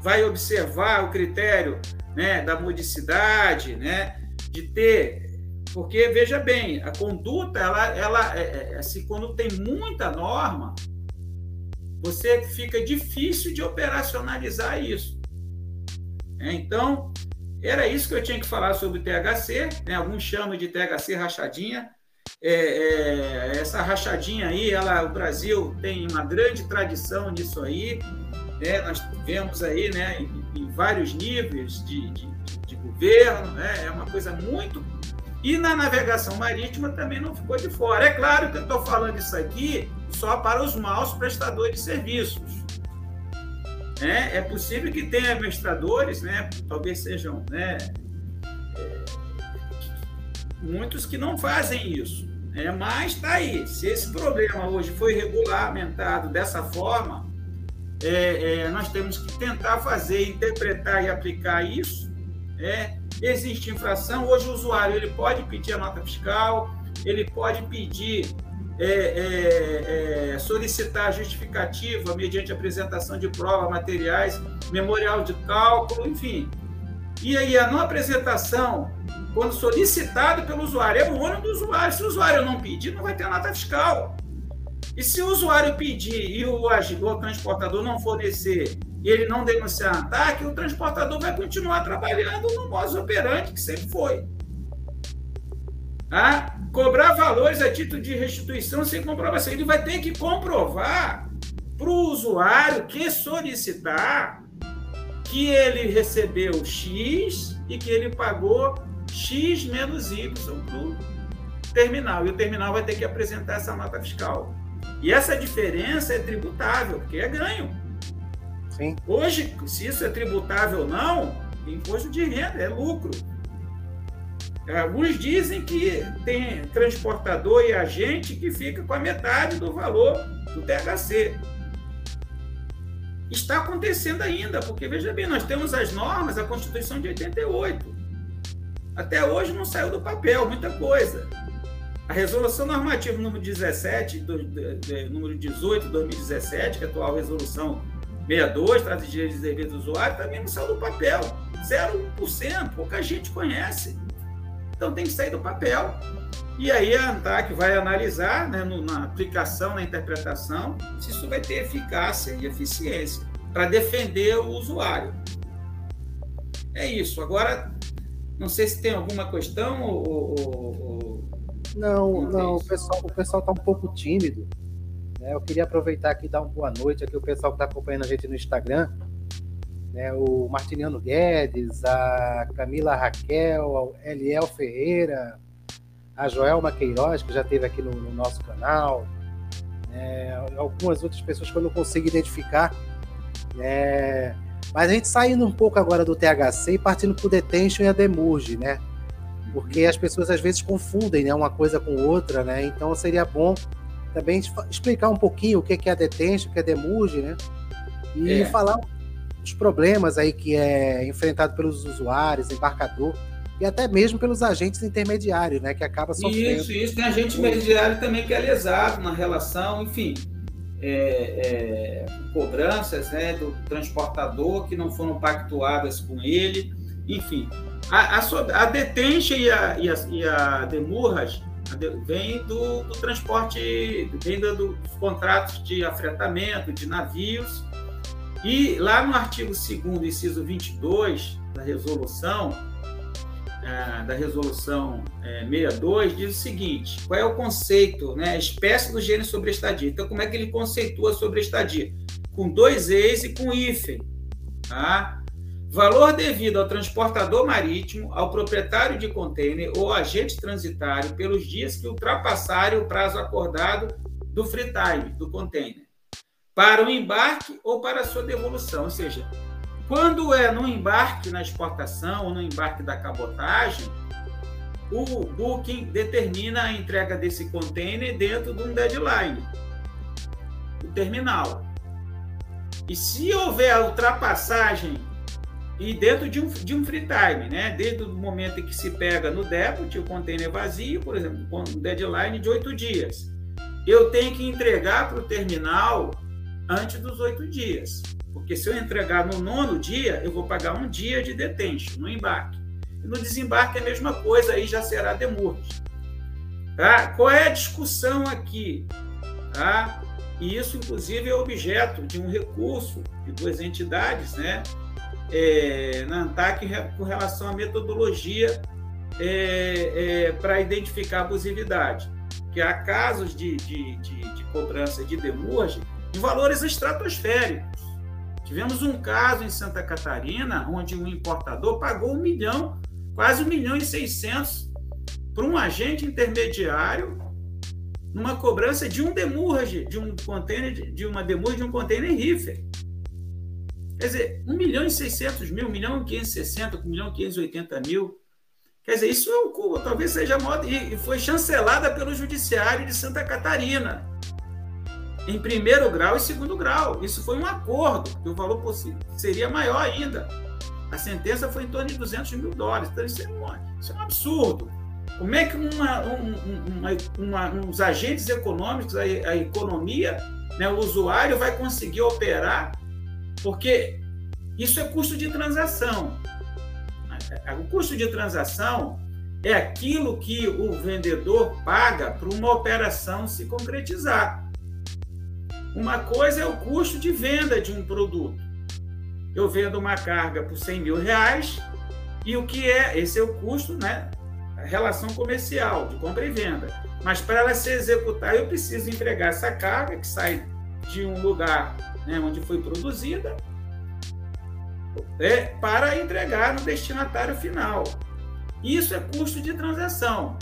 vai observar o critério né, da modicidade, né, de ter. Porque, veja bem, a conduta, ela, ela é, é, é, assim, quando tem muita norma, você fica difícil de operacionalizar isso. É, então, era isso que eu tinha que falar sobre o THC, né? alguns chamam de THC rachadinha, é, é, essa rachadinha aí, ela, o Brasil tem uma grande tradição nisso aí. Né? Nós vemos aí, né, em, em vários níveis de, de, de, governo, né? é uma coisa muito. E na navegação marítima também não ficou de fora. É claro que eu estou falando isso aqui só para os maus prestadores de serviços. É, é possível que tenha administradores, né, talvez sejam né, muitos que não fazem isso. É, mas está aí. Se esse problema hoje foi regulamentado dessa forma, é, é, nós temos que tentar fazer, interpretar e aplicar isso. É, existe infração. Hoje o usuário ele pode pedir a nota fiscal, ele pode pedir é, é, é, solicitar justificativa mediante apresentação de prova, materiais, memorial de cálculo, enfim. E aí a não apresentação quando solicitado pelo usuário. É o ônus do usuário. Se o usuário não pedir, não vai ter nota fiscal. E se o usuário pedir e o, o transportador não fornecer e ele não denunciar ataque, o transportador vai continuar trabalhando no modo operante que sempre foi. Ah, cobrar valores a título de restituição sem comprovação. Ele vai ter que comprovar para o usuário que solicitar que ele recebeu X e que ele pagou X menos Y para o terminal. E o terminal vai ter que apresentar essa nota fiscal. E essa diferença é tributável, porque é ganho. Sim. Hoje, se isso é tributável ou não, imposto de renda, é lucro. Alguns dizem que tem transportador e agente que fica com a metade do valor do THC. Está acontecendo ainda, porque veja bem, nós temos as normas, a Constituição de 88. Até hoje não saiu do papel muita coisa. A resolução normativa número 17, do, de, de, número 18 de 2017, que é a atual resolução 62, trata de direitos e deveres do usuário, também não saiu do papel. 0%, pouca gente conhece. Então tem que sair do papel. E aí a ANTAC vai analisar né, no, na aplicação, na interpretação, se isso vai ter eficácia e eficiência para defender o usuário. É isso. Agora, não sei se tem alguma questão ou. ou, ou... Não, não, o pessoal o pessoal está um pouco tímido. Né? Eu queria aproveitar aqui e dar uma boa noite aqui o pessoal que está acompanhando a gente no Instagram. Né? O Martiniano Guedes, a Camila Raquel, a Eliel Ferreira, a Joelma Queiroz, que já esteve aqui no, no nosso canal, né? algumas outras pessoas que eu não consigo identificar. Né? Mas a gente saindo um pouco agora do THC e partindo para o detention e a demurge, né? Porque as pessoas às vezes confundem né, uma coisa com outra, né? Então seria bom também explicar um pouquinho o que é a detention, o que é demurge, né? E é. falar os problemas aí que é enfrentado pelos usuários, embarcador e até mesmo pelos agentes intermediários, né? Que acaba sofrendo. Isso, isso. Tem agente intermediário também que é lesado na relação, enfim é, é, cobranças né, do transportador que não foram pactuadas com ele, enfim. A, a, a e a, e a, e a demurras vem do, do transporte, vem do, dos contratos de afretamento de navios, e lá no artigo 2 inciso 22 da resolução, é, da resolução é, 62 diz o seguinte: qual é o conceito, né? Espécie do gênero sobre estadia. Então, como é que ele conceitua sobre estadia? Com dois ex e com hífen. Tá? Valor devido ao transportador marítimo, ao proprietário de container ou agente transitário pelos dias que ultrapassarem o prazo acordado do free time do container, para o embarque ou para a sua devolução. Ou seja, quando é no embarque na exportação ou no embarque da cabotagem, o booking determina a entrega desse container dentro de um deadline, o terminal. E se houver ultrapassagem e dentro de um, de um free time, né? Desde o momento em que se pega no depot, o container vazio, por exemplo, com um deadline de oito dias, eu tenho que entregar para o terminal antes dos oito dias. Porque se eu entregar no nono dia, eu vou pagar um dia de detention no embarque. E no desembarque é a mesma coisa, aí já será demurge. Tá? Qual é a discussão aqui? Tá? E isso, inclusive, é objeto de um recurso de duas entidades, né? É, na ANTAC com relação à metodologia é, é, para identificar abusividade. Que há casos de, de, de, de cobrança de demurge em valores estratosféricos. Tivemos um caso em Santa Catarina onde um importador pagou um milhão quase 1 milhão e 600 para um agente intermediário numa cobrança de um demurrage, de um container, de uma demurrage de um container reefer. Quer dizer, 1 milhão e 600 mil, 1 milhão e 560, 1 milhão e 580 mil. Quer dizer, isso é o, talvez seja a moda, e foi chancelada pelo Judiciário de Santa Catarina, em primeiro grau e segundo grau. Isso foi um acordo, que o valor seria maior ainda. A sentença foi em torno de 200 mil dólares. Então, isso é um, isso é um absurdo. Como é que uma, uma, uma, uns agentes econômicos, a, a economia, né, o usuário vai conseguir operar? Porque isso é custo de transação. O custo de transação é aquilo que o vendedor paga para uma operação se concretizar. Uma coisa é o custo de venda de um produto. Eu vendo uma carga por 100 mil reais e o que é? Esse é o custo, né? A relação comercial de compra e venda. Mas para ela se executar, eu preciso entregar essa carga que sai de um lugar né, onde foi produzida é, para entregar no destinatário final. Isso é custo de transação.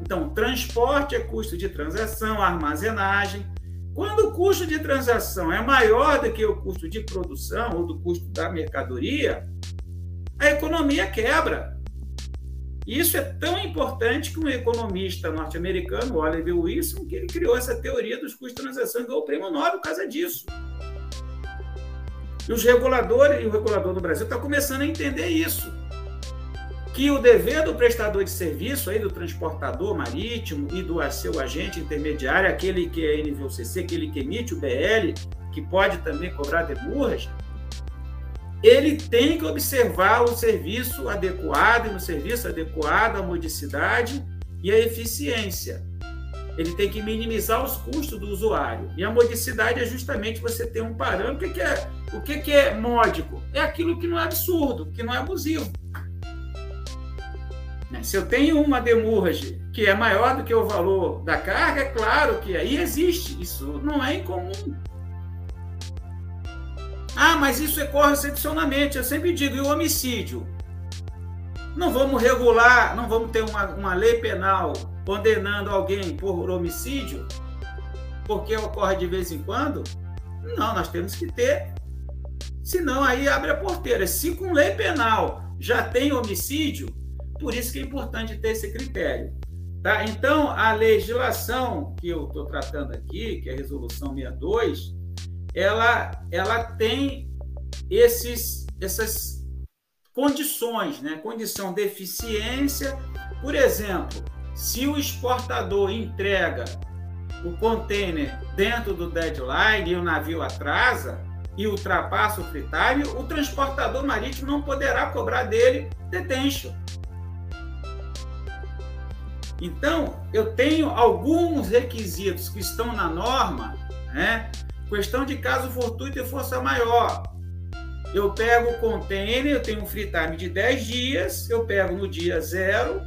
Então, transporte é custo de transação, armazenagem, quando o custo de transação é maior do que o custo de produção ou do custo da mercadoria, a economia quebra. Isso é tão importante que um economista norte-americano, Oliver Wilson, que ele criou essa teoria dos custos de transação e ganhou o prêmio Nobel por causa disso. E os reguladores, e o regulador do Brasil está começando a entender isso que o dever do prestador de serviço, aí, do transportador marítimo e do seu agente intermediário, aquele que é NVOCC, aquele que emite o BL, que pode também cobrar demurras, ele tem que observar o serviço adequado, e no serviço adequado a modicidade e a eficiência. Ele tem que minimizar os custos do usuário. E a modicidade é justamente você ter um parâmetro. O que é, o que é módico? É aquilo que não é absurdo, que não é abusivo. Se eu tenho uma demurrage que é maior do que o valor da carga, é claro que aí existe. Isso não é incomum. Ah, mas isso ocorre excepcionalmente. Eu sempre digo, e o homicídio? Não vamos regular, não vamos ter uma, uma lei penal condenando alguém por homicídio, porque ocorre de vez em quando? Não, nós temos que ter. Senão aí abre a porteira. Se com lei penal já tem homicídio, por isso que é importante ter esse critério. Tá? Então, a legislação que eu estou tratando aqui, que é a Resolução 62, ela, ela tem esses, essas condições, né? condição de eficiência. Por exemplo, se o exportador entrega o container dentro do deadline e o navio atrasa e ultrapassa o free time, o transportador marítimo não poderá cobrar dele detention. Então, eu tenho alguns requisitos que estão na norma, né? Questão de caso fortuito e força maior. Eu pego o container, eu tenho um free time de 10 dias, eu pego no dia zero,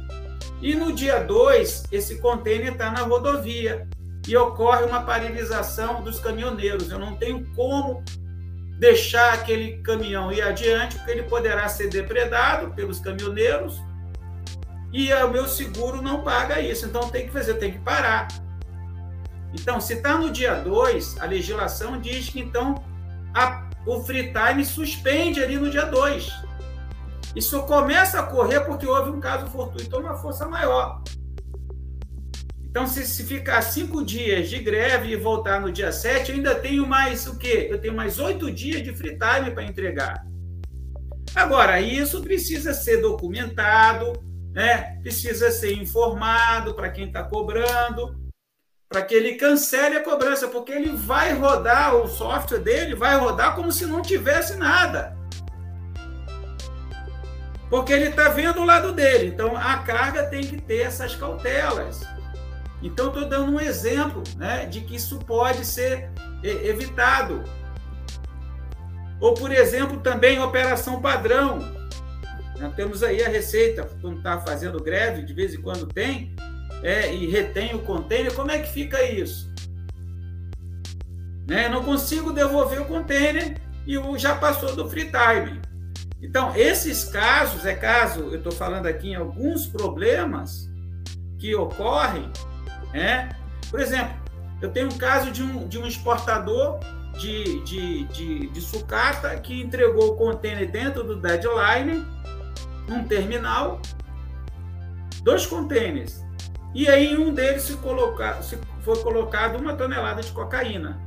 e no dia 2, esse container está na rodovia e ocorre uma paralisação dos caminhoneiros. Eu não tenho como deixar aquele caminhão ir adiante, porque ele poderá ser depredado pelos caminhoneiros e o meu seguro não paga isso. Então tem que fazer, tem que parar. Então, se está no dia 2, a legislação diz que então a, o free time suspende ali no dia 2. Isso começa a correr porque houve um caso fortuito, uma força maior. Então, se, se ficar cinco dias de greve e voltar no dia 7, eu ainda tenho mais o quê? Eu tenho mais oito dias de free time para entregar. Agora, isso precisa ser documentado, né? Precisa ser informado para quem está cobrando, para que ele cancele a cobrança, porque ele vai rodar o software dele, vai rodar como se não tivesse nada. Porque ele está vendo o lado dele. Então a carga tem que ter essas cautelas. Então estou dando um exemplo né, de que isso pode ser evitado. Ou, por exemplo, também operação padrão. Nós temos aí a Receita, quando está fazendo greve, de vez em quando tem, é, e retém o container, como é que fica isso? Né? Não consigo devolver o container e o, já passou do free time. Então, esses casos, é caso, eu estou falando aqui em alguns problemas que ocorrem, né? Por exemplo, eu tenho um caso de um, de um exportador de, de, de, de sucata que entregou o container dentro do deadline, num terminal, dois containers. E aí em um deles se, coloca, se foi colocado uma tonelada de cocaína.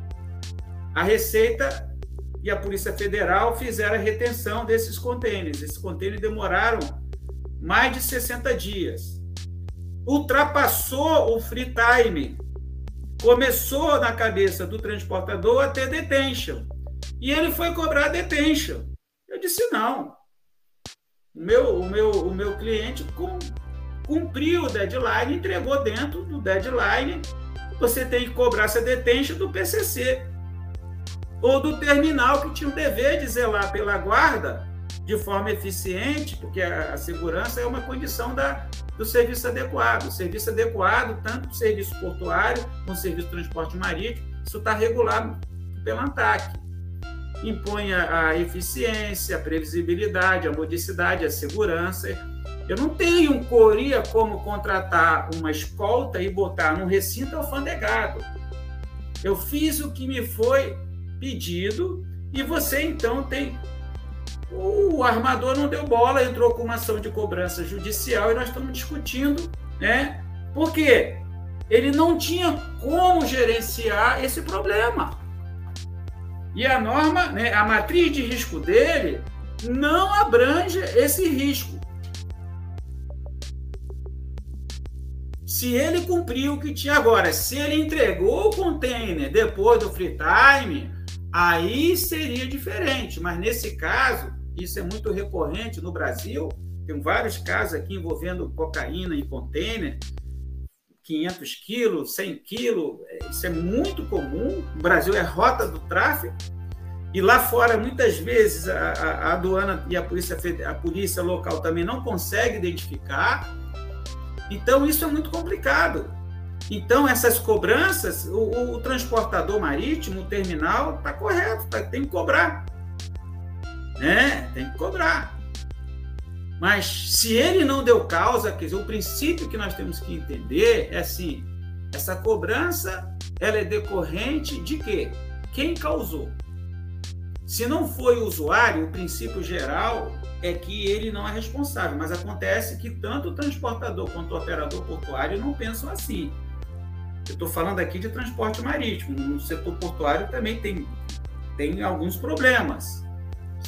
A Receita e a Polícia Federal fizeram a retenção desses contêineres. Esses contêineres demoraram mais de 60 dias. Ultrapassou o free time. Começou na cabeça do transportador a ter detention. E ele foi cobrar detention. Eu disse: não. O meu, o meu, o meu cliente cumpriu o deadline, entregou dentro do deadline. Você tem que cobrar essa detention do PCC ou do terminal que tinha o dever de zelar pela guarda de forma eficiente, porque a, a segurança é uma condição da, do serviço adequado. O serviço adequado, tanto o serviço portuário como o serviço de transporte marítimo, isso está regulado pela ANTAC. Impõe a, a eficiência, a previsibilidade, a modicidade, a segurança. Eu não tenho, Coria, como contratar uma escolta e botar num recinto alfandegado. Eu fiz o que me foi pedido e você então tem. O armador não deu bola, entrou com uma ação de cobrança judicial e nós estamos discutindo, né? Por quê? Ele não tinha como gerenciar esse problema. E a norma, né, a matriz de risco dele não abrange esse risco. Se ele cumpriu o que tinha agora, se ele entregou o container depois do free time, aí seria diferente. Mas nesse caso, isso é muito recorrente no Brasil. Tem vários casos aqui envolvendo cocaína em container, 500 quilos, 100 quilos. Isso é muito comum. O Brasil é rota do tráfico. E lá fora, muitas vezes, a, a, a aduana e a polícia, a polícia local também não consegue identificar. Então, isso é muito complicado. Então, essas cobranças, o, o transportador marítimo, o terminal, está correto, tá, tem que cobrar. Né? Tem que cobrar. Mas se ele não deu causa, quer dizer, o princípio que nós temos que entender é assim: essa cobrança ela é decorrente de quê? Quem causou? Se não foi o usuário, o princípio geral é que ele não é responsável, mas acontece que tanto o transportador quanto o operador portuário não pensam assim. Eu estou falando aqui de transporte marítimo. No setor portuário também tem, tem alguns problemas.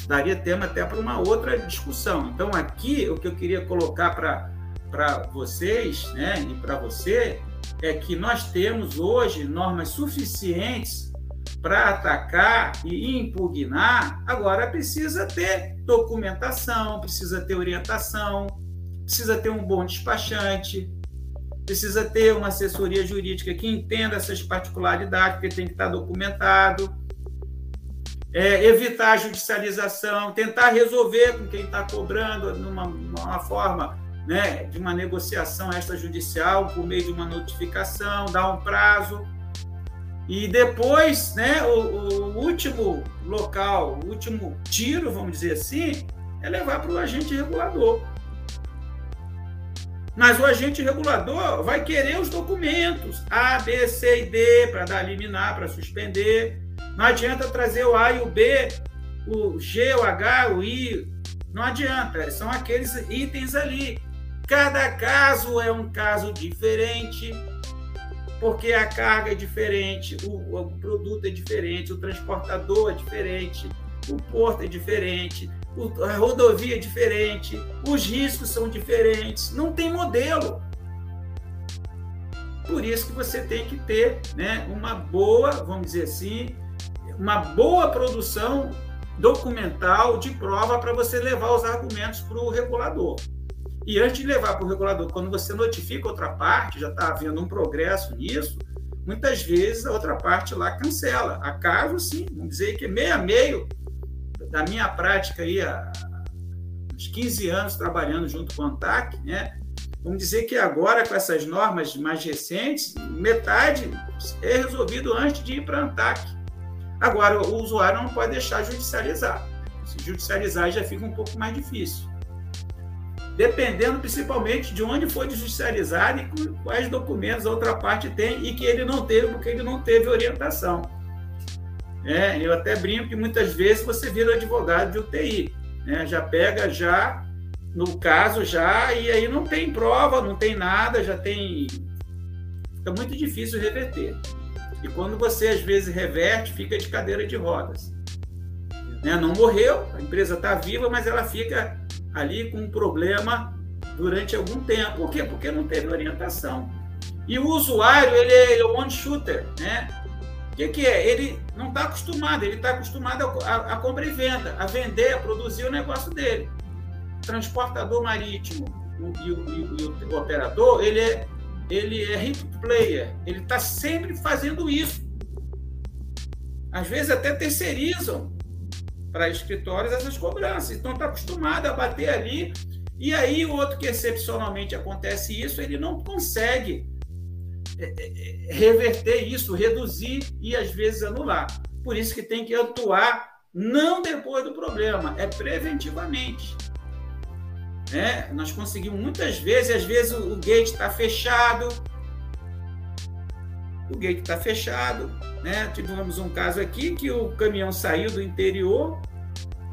Daria tema até para uma outra discussão. Então, aqui, o que eu queria colocar para vocês né, e para você é que nós temos hoje normas suficientes para atacar e impugnar. Agora, precisa ter documentação, precisa ter orientação, precisa ter um bom despachante, precisa ter uma assessoria jurídica que entenda essas particularidades, porque tem que estar documentado. É, evitar a judicialização, tentar resolver com quem está cobrando numa, numa forma né, de uma negociação extrajudicial por meio de uma notificação, dar um prazo. E depois, né, o, o último local, o último tiro, vamos dizer assim, é levar para o agente regulador. Mas o agente regulador vai querer os documentos A, B, C e D para dar liminar, para suspender. Não adianta trazer o A e o B, o G, o H, o I. Não adianta, são aqueles itens ali. Cada caso é um caso diferente, porque a carga é diferente, o, o produto é diferente, o transportador é diferente, o porto é diferente, a rodovia é diferente, os riscos são diferentes, não tem modelo. Por isso que você tem que ter né, uma boa, vamos dizer assim, uma boa produção documental de prova para você levar os argumentos para o regulador. E antes de levar para o regulador, quando você notifica outra parte, já está havendo um progresso nisso, muitas vezes a outra parte lá cancela. Há casos, sim, vamos dizer que é meio a meio, da minha prática aí, há uns 15 anos trabalhando junto com a ANTAC, né? Vamos dizer que agora, com essas normas mais recentes, metade é resolvido antes de ir para a ANTAC. Agora, o usuário não pode deixar judicializar. Se judicializar já fica um pouco mais difícil. Dependendo principalmente de onde foi judicializado e quais documentos a outra parte tem e que ele não teve, porque ele não teve orientação. É, eu até brinco que muitas vezes você vira advogado de UTI, né? já pega já no caso já e aí não tem prova, não tem nada, já tem fica muito difícil reverter. E quando você às vezes reverte, fica de cadeira de rodas. Né? Não morreu, a empresa está viva, mas ela fica ali com um problema durante algum tempo. Por quê? Porque não teve orientação. E o usuário, ele é, ele é one shooter, né? O que, que, é? Ele não está acostumado, ele está acostumado a, a, a, compra e venda, a vender, a produzir o negócio dele. Transportador marítimo e o, e o, e o operador, ele é, ele é hit player, ele está sempre fazendo isso. Às vezes até terceirizam para escritórios essas cobranças. Então está acostumado a bater ali. E aí o outro que excepcionalmente acontece isso, ele não consegue é, é, é, reverter isso, reduzir e às vezes anular. Por isso que tem que atuar não depois do problema, é preventivamente. É, nós conseguimos muitas vezes, às vezes o, o gate está fechado, o gate está fechado, né? Tivemos um caso aqui que o caminhão saiu do interior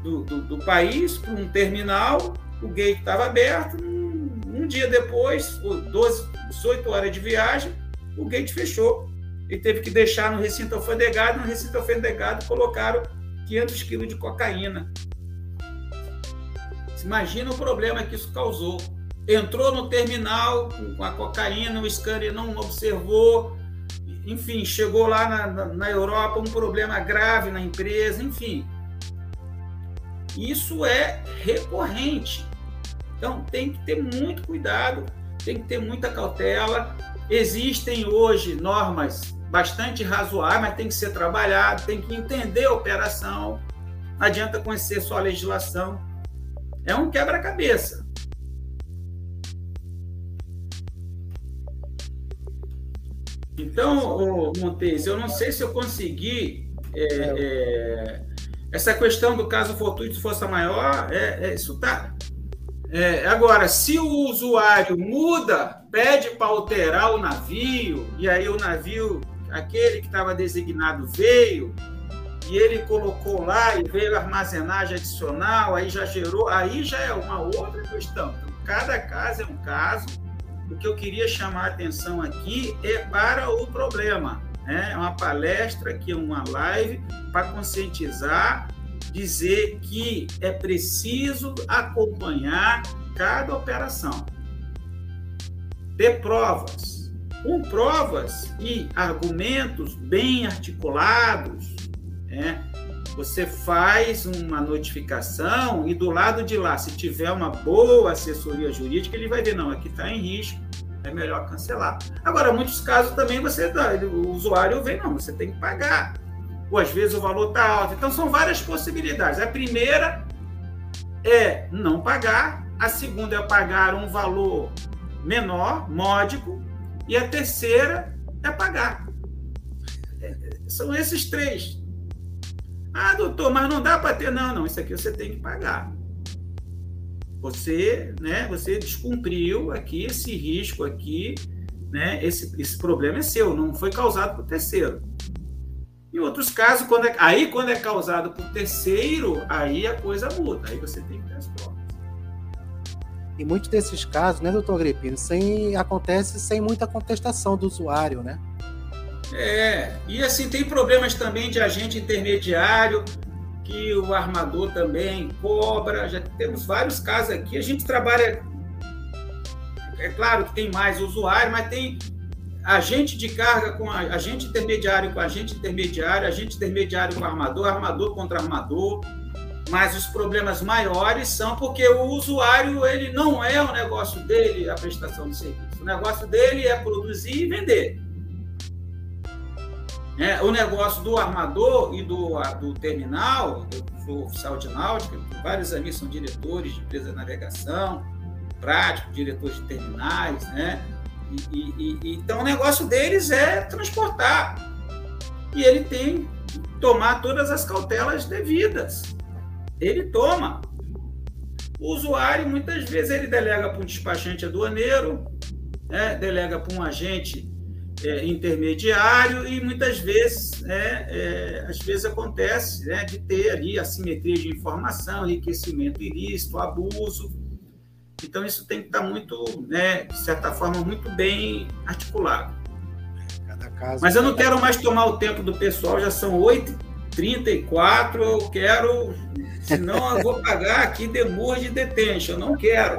do, do, do país para um terminal, o gate estava aberto, um, um, dia depois, 12, 18 horas de viagem, o gate fechou. E teve que deixar no recinto alfandegado, no recinto alfandegado colocaram 500 quilos de cocaína. Imagina o problema que isso causou. Entrou no terminal com a cocaína, o scanner não observou, enfim, chegou lá na, na Europa, um problema grave na empresa, enfim. Isso é recorrente. Então tem que ter muito cuidado, tem que ter muita cautela. Existem hoje normas bastante razoáveis, mas tem que ser trabalhado, tem que entender a operação. Não adianta conhecer só a legislação. É um quebra-cabeça. Então, Montes, eu não sei se eu consegui. É, é, essa questão do caso fortuito de força maior, é, é isso tá. É, agora, se o usuário muda, pede para alterar o navio, e aí o navio, aquele que estava designado veio, e ele colocou lá e veio armazenagem adicional, aí já gerou, aí já é uma outra questão. Então, cada caso é um caso. O que eu queria chamar a atenção aqui é para o problema. Né? É uma palestra aqui, uma live para conscientizar, dizer que é preciso acompanhar cada operação. Ter provas. Com provas e argumentos bem articulados, né? Você faz uma notificação e do lado de lá, se tiver uma boa assessoria jurídica, ele vai ver, não, aqui está em risco, é melhor cancelar. Agora, muitos casos também você o usuário vem, não, você tem que pagar. Ou às vezes o valor está alto. Então são várias possibilidades. A primeira é não pagar, a segunda é pagar um valor menor, módico, e a terceira é pagar. É, são esses três. Ah, doutor, mas não dá para ter. Não, não, isso aqui você tem que pagar. Você, né, você descumpriu aqui esse risco aqui, né? Esse, esse problema é seu, não foi causado por terceiro. Em outros casos, quando é, aí quando é causado por terceiro, aí a coisa muda, aí você tem que ter as provas. E muitos desses casos, né, doutor Agripino, sem, acontece sem muita contestação do usuário, né? É, e assim, tem problemas também de agente intermediário, que o armador também cobra. Já temos vários casos aqui. A gente trabalha. É claro que tem mais usuário, mas tem agente de carga com agente intermediário com agente intermediário, agente intermediário com armador, armador contra armador. Mas os problemas maiores são porque o usuário ele não é o negócio dele a prestação de serviço. O negócio dele é produzir e vender. É, o negócio do armador e do, do terminal, eu sou oficial de náutica, vários amigos são diretores de empresa de navegação, prático, diretores de terminais, né? E, e, e, então o negócio deles é transportar. E ele tem que tomar todas as cautelas devidas. ele toma. O usuário, muitas vezes, ele delega para um despachante aduaneiro, né? delega para um agente é, intermediário e muitas vezes, é, é, às vezes acontece né, de ter ali assimetria de informação, enriquecimento ilícito, abuso. Então isso tem que estar muito, né, de certa forma, muito bem articulado. Mas eu não quero mais tomar o tempo do pessoal, já são 8h34, eu quero, senão eu vou pagar aqui demur de detention, eu não quero.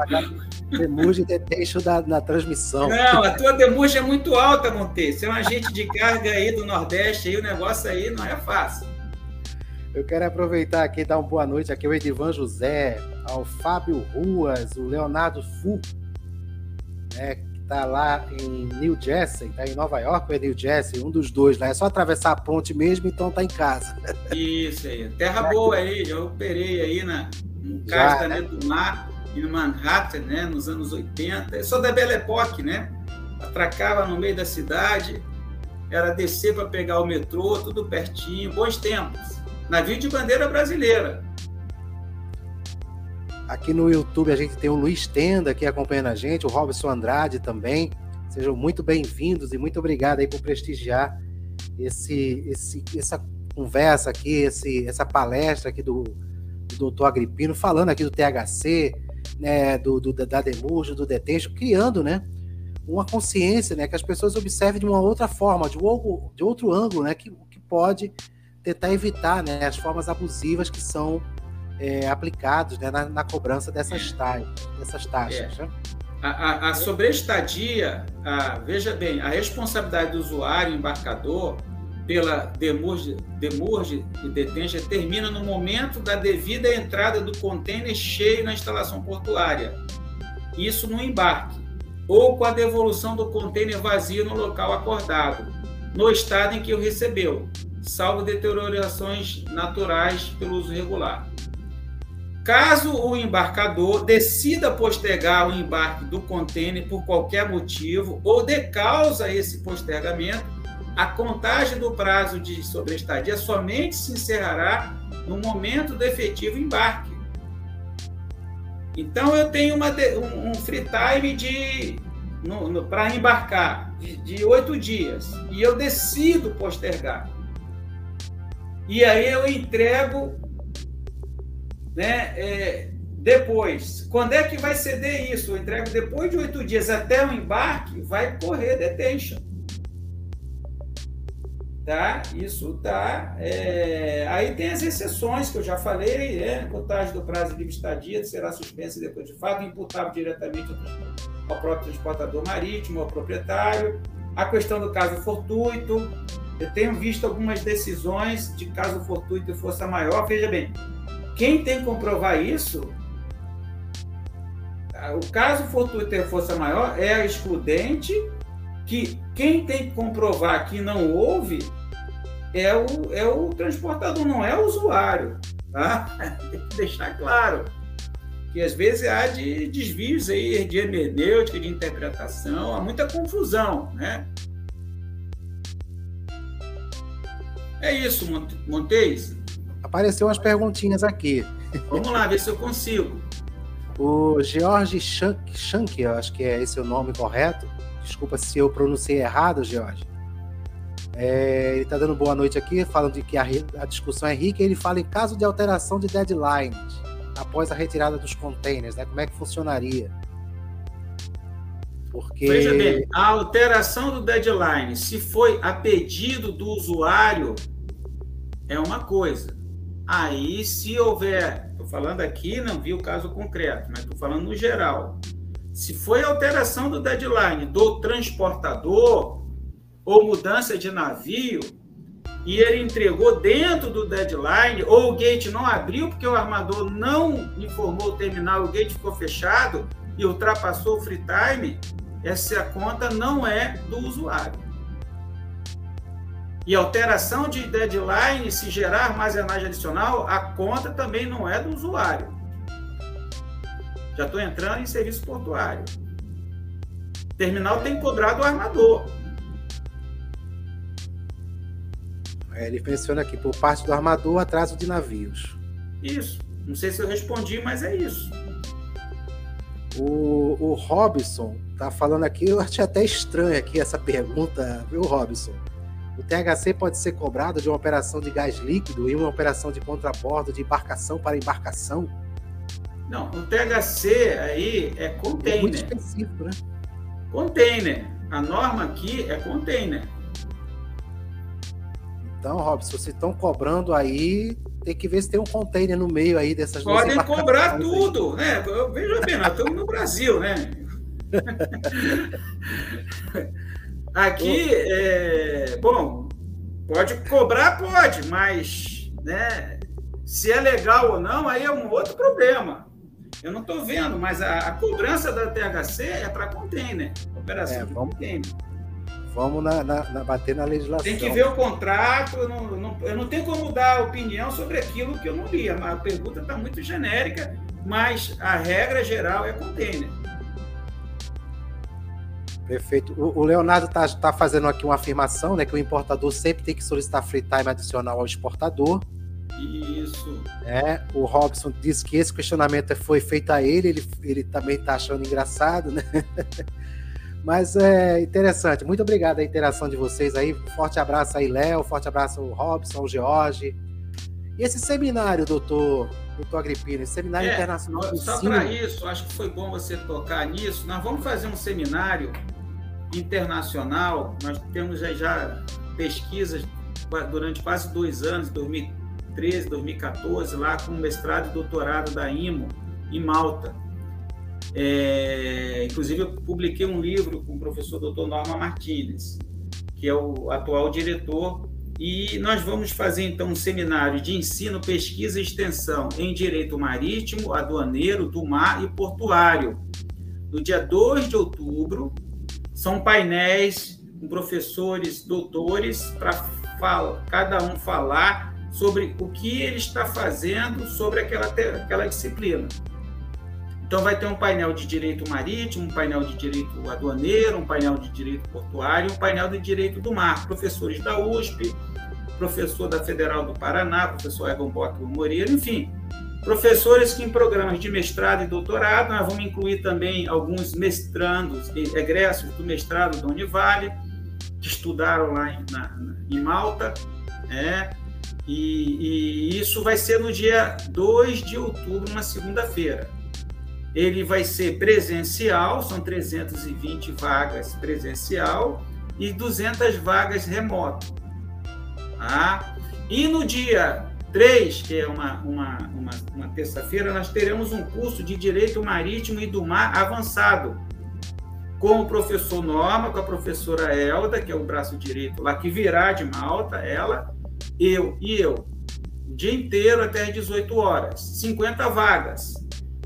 Demurge detention da, na transmissão. Não, a tua demurge é muito alta, Monte. Você é um agente de carga aí do Nordeste, aí o negócio aí não é fácil. Eu quero aproveitar aqui e dar uma boa noite aqui ao Edivan José, ao Fábio Ruas, o Leonardo Fu, né, que está lá em New Jersey, está em Nova York ou é New Jersey, um dos dois lá. É só atravessar a ponte mesmo, então tá em casa. Isso aí. Terra boa aí, já operei aí na, no cais né? do mar em Manhattan, né, nos anos 80. Eu sou da Belle Époque, né? Atracava no meio da cidade, era descer para pegar o metrô, tudo pertinho, bons tempos. Navio de bandeira brasileira. Aqui no YouTube a gente tem o Luiz Tenda aqui acompanhando a gente, o Robson Andrade também. Sejam muito bem-vindos e muito obrigado aí por prestigiar esse, esse, essa conversa aqui, esse, essa palestra aqui do, do doutor Agripino, falando aqui do THC, né, do, do, da Demurge, do Detention, criando né, uma consciência né, que as pessoas observem de uma outra forma, de, um, de outro ângulo, né, que, que pode tentar evitar né, as formas abusivas que são é, aplicadas né, na, na, cobrança dessas, taxas. Dessas taxas é. né? A, a, a sobreestadia, a, veja bem, a responsabilidade do usuário, embarcador, pela demurge, demurge e detenja termina no momento da devida entrada do contêiner cheio na instalação portuária. Isso no embarque, ou com a devolução do contêiner vazio no local acordado, no estado em que o recebeu, salvo deteriorações naturais pelo uso regular. Caso o embarcador decida postergar o embarque do contêiner por qualquer motivo ou de causa esse postergamento, a contagem do prazo de sobreestadia somente se encerrará no momento do efetivo embarque. Então, eu tenho uma, um, free time para embarcar de oito dias e eu decido postergar. E aí eu entrego né, é, depois. Quando é que vai ceder isso? Eu entrego depois de oito dias até o embarque, vai correr detention tá? Isso tá. É... Aí tem as exceções que eu já falei, é, contagem do prazo de estadia será suspensa depois de fato, imputável diretamente ao próprio transportador marítimo, ao proprietário. A questão do caso fortuito, eu tenho visto algumas decisões de caso fortuito e força maior. Veja bem, quem tem que comprovar isso o caso fortuito e força maior é a excludente que quem tem que comprovar que não houve é o, é o transportador, não é o usuário. Tá? Tem que deixar claro que às vezes há de desvios aí de hermenêutica, de interpretação, há muita confusão, né? É isso, Montes. Apareceu umas perguntinhas aqui. Vamos lá, ver se eu consigo. O George Shank, Shank, eu acho que é esse o nome correto, Desculpa se eu pronunciei errado, Jorge. É, ele está dando boa noite aqui, falando de que a, a, discussão é rica. Ele fala em caso de alteração de deadlines após a retirada dos containers, né? Como é que funcionaria? Porque... Veja bem, a alteração do deadline, se foi a pedido do usuário, é uma coisa. Aí, se houver, estou falando aqui, não vi o caso concreto, mas estou falando no geral. Se foi alteração do deadline do transportador ou mudança de navio e ele entregou dentro do deadline ou o gate não abriu porque o armador não informou o terminal, o gate ficou fechado e ultrapassou o free time, essa conta não é do usuário. E alteração de deadline, se gerar armazenagem adicional, a conta também não é do usuário. Já estou entrando em serviço portuário. Terminal tem cobrado o armador. É, ele menciona aqui, por parte do armador, atraso de navios. Isso. Não sei se eu respondi, mas é isso. O, o Robson tá falando aqui, eu achei até estranho aqui essa pergunta, viu, Robson? O THC pode ser cobrado de uma operação de gás líquido e uma operação de contrabordo de embarcação para embarcação? Não, o THC aí é container. É muito específico, né? Container. A norma aqui é container. Então, Robson, vocês estão cobrando aí, tem que ver se tem um container no meio aí dessas Podem cobrar tudo, né? Veja bem, nós estamos no Brasil, né? Aqui, é, bom, pode cobrar, pode, mas né, se é legal ou não, aí é um outro problema. Eu não estou vendo, mas a, a, cobrança da THC é para container, operação é, vamos, container. Vamos na, na, na, bater na legislação. Tem que ver o contrato, eu não, não, eu não tenho como dar opinião sobre aquilo que eu não li. A pergunta está muito genérica, mas a regra geral é container. Perfeito. O, o Leonardo está tá fazendo aqui uma afirmação, né? Que o importador sempre tem que solicitar free time adicional ao exportador. Isso. É, o Robson disse que esse questionamento foi feito a ele, ele, ele também está achando engraçado, né? Mas é interessante. Muito obrigado a interação de vocês aí. Forte abraço aí, Léo. Forte abraço ao Robson, ao George. E esse seminário, doutor, doutor Agripino, esse seminário é, internacional. Só para isso, acho que foi bom você tocar nisso. Nós vamos fazer um seminário internacional. Nós temos já, já pesquisas durante quase dois anos, 2013, 2014, lá com mestrado e doutorado da IMO, em Malta. É, inclusive, eu publiquei um livro com o professor Dr. Norma Martinez, que é o atual diretor, e nós vamos fazer então um seminário de ensino, pesquisa e extensão em direito marítimo, aduaneiro, do mar e portuário, no dia 2 de outubro. São painéis com professores, doutores, para cada um falar sobre o que ele está fazendo sobre aquela, aquela disciplina. Então, vai ter um painel de direito marítimo, um painel de direito aduaneiro, um painel de direito portuário, um painel de direito do mar. Professores da USP, professor da Federal do Paraná, professor Egon Bock Moreira, enfim, professores que em programas de mestrado e doutorado, nós vamos incluir também alguns mestrandos, egressos do mestrado da Univale, que estudaram lá em, na, em Malta, né? E, e, isso vai ser no dia 2 de outubro, uma segunda-feira ele vai ser presencial, são 320 vagas presencial e 200 vagas remoto. Tá? E no dia 3, que é uma, uma, uma, uma terça-feira, nós teremos um curso de Direito Marítimo e do Mar avançado, com o professor Norma, com a professora Elda, que é o braço direito lá, que virá de Malta, ela, eu e eu. O dia inteiro até às 18 horas. 50 vagas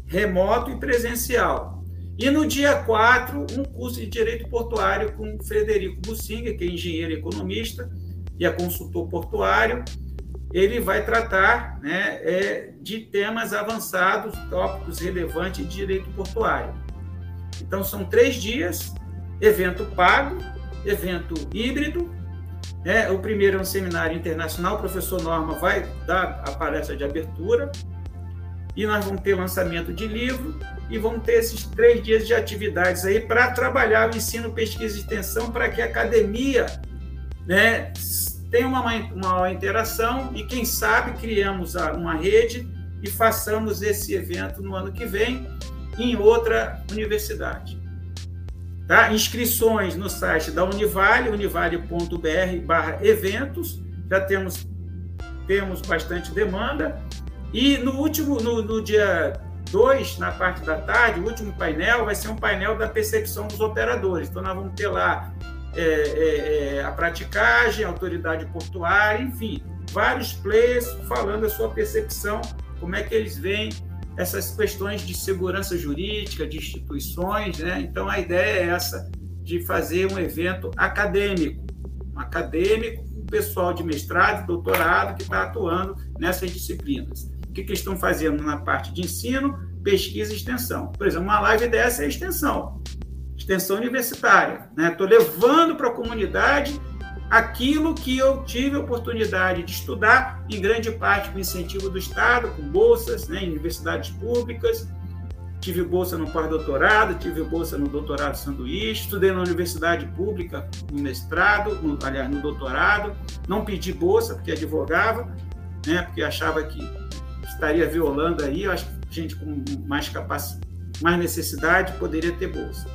remoto e presencial. E no dia 4, um curso de Direito Portuário com Frederico Bussinga, que é engenheiro e economista e é consultor portuário. Ele vai tratar né, é, de temas avançados, tópicos relevantes de direito portuário. Então, são três dias, evento pago, evento híbrido. Né? O primeiro é um seminário internacional, o professor Norma vai dar a palestra de abertura, e nós vamos ter lançamento de livro e vamos ter esses três dias de atividades aí para trabalhar o ensino, pesquisa e extensão para que a academia né, tenha uma, uma interação e, quem sabe, criamos uma rede e façamos esse evento no ano que vem em outra universidade. Tá? Inscrições no site da Univale, univale.br eventos, já temos, temos bastante demanda, e no último, no, no dia 2, na parte da tarde, o último painel vai ser um painel da percepção dos operadores. Então, nós vamos ter lá é, é, é, a praticagem, a autoridade portuária, enfim, vários players falando a sua percepção, como é que eles veem essas questões de segurança jurídica, de instituições, né? Então, a ideia é essa, de fazer um evento acadêmico, um acadêmico, um pessoal de mestrado doutorado que está atuando nessas disciplinas que, que estão fazendo na parte de ensino, pesquisa e extensão. Por exemplo, uma live dessa é extensão, extensão universitária. Estou né? levando para a comunidade aquilo que eu tive a oportunidade de estudar, em grande parte com incentivo do Estado, com bolsas né, em universidades públicas. Tive bolsa no pós-doutorado, tive bolsa no doutorado sanduíche, estudei na universidade pública no mestrado, no, aliás, no doutorado. Não pedi bolsa porque advogava, né, porque achava que estaria violando aí. Eu acho que gente com mais capacidade, mais necessidade poderia ter bolsa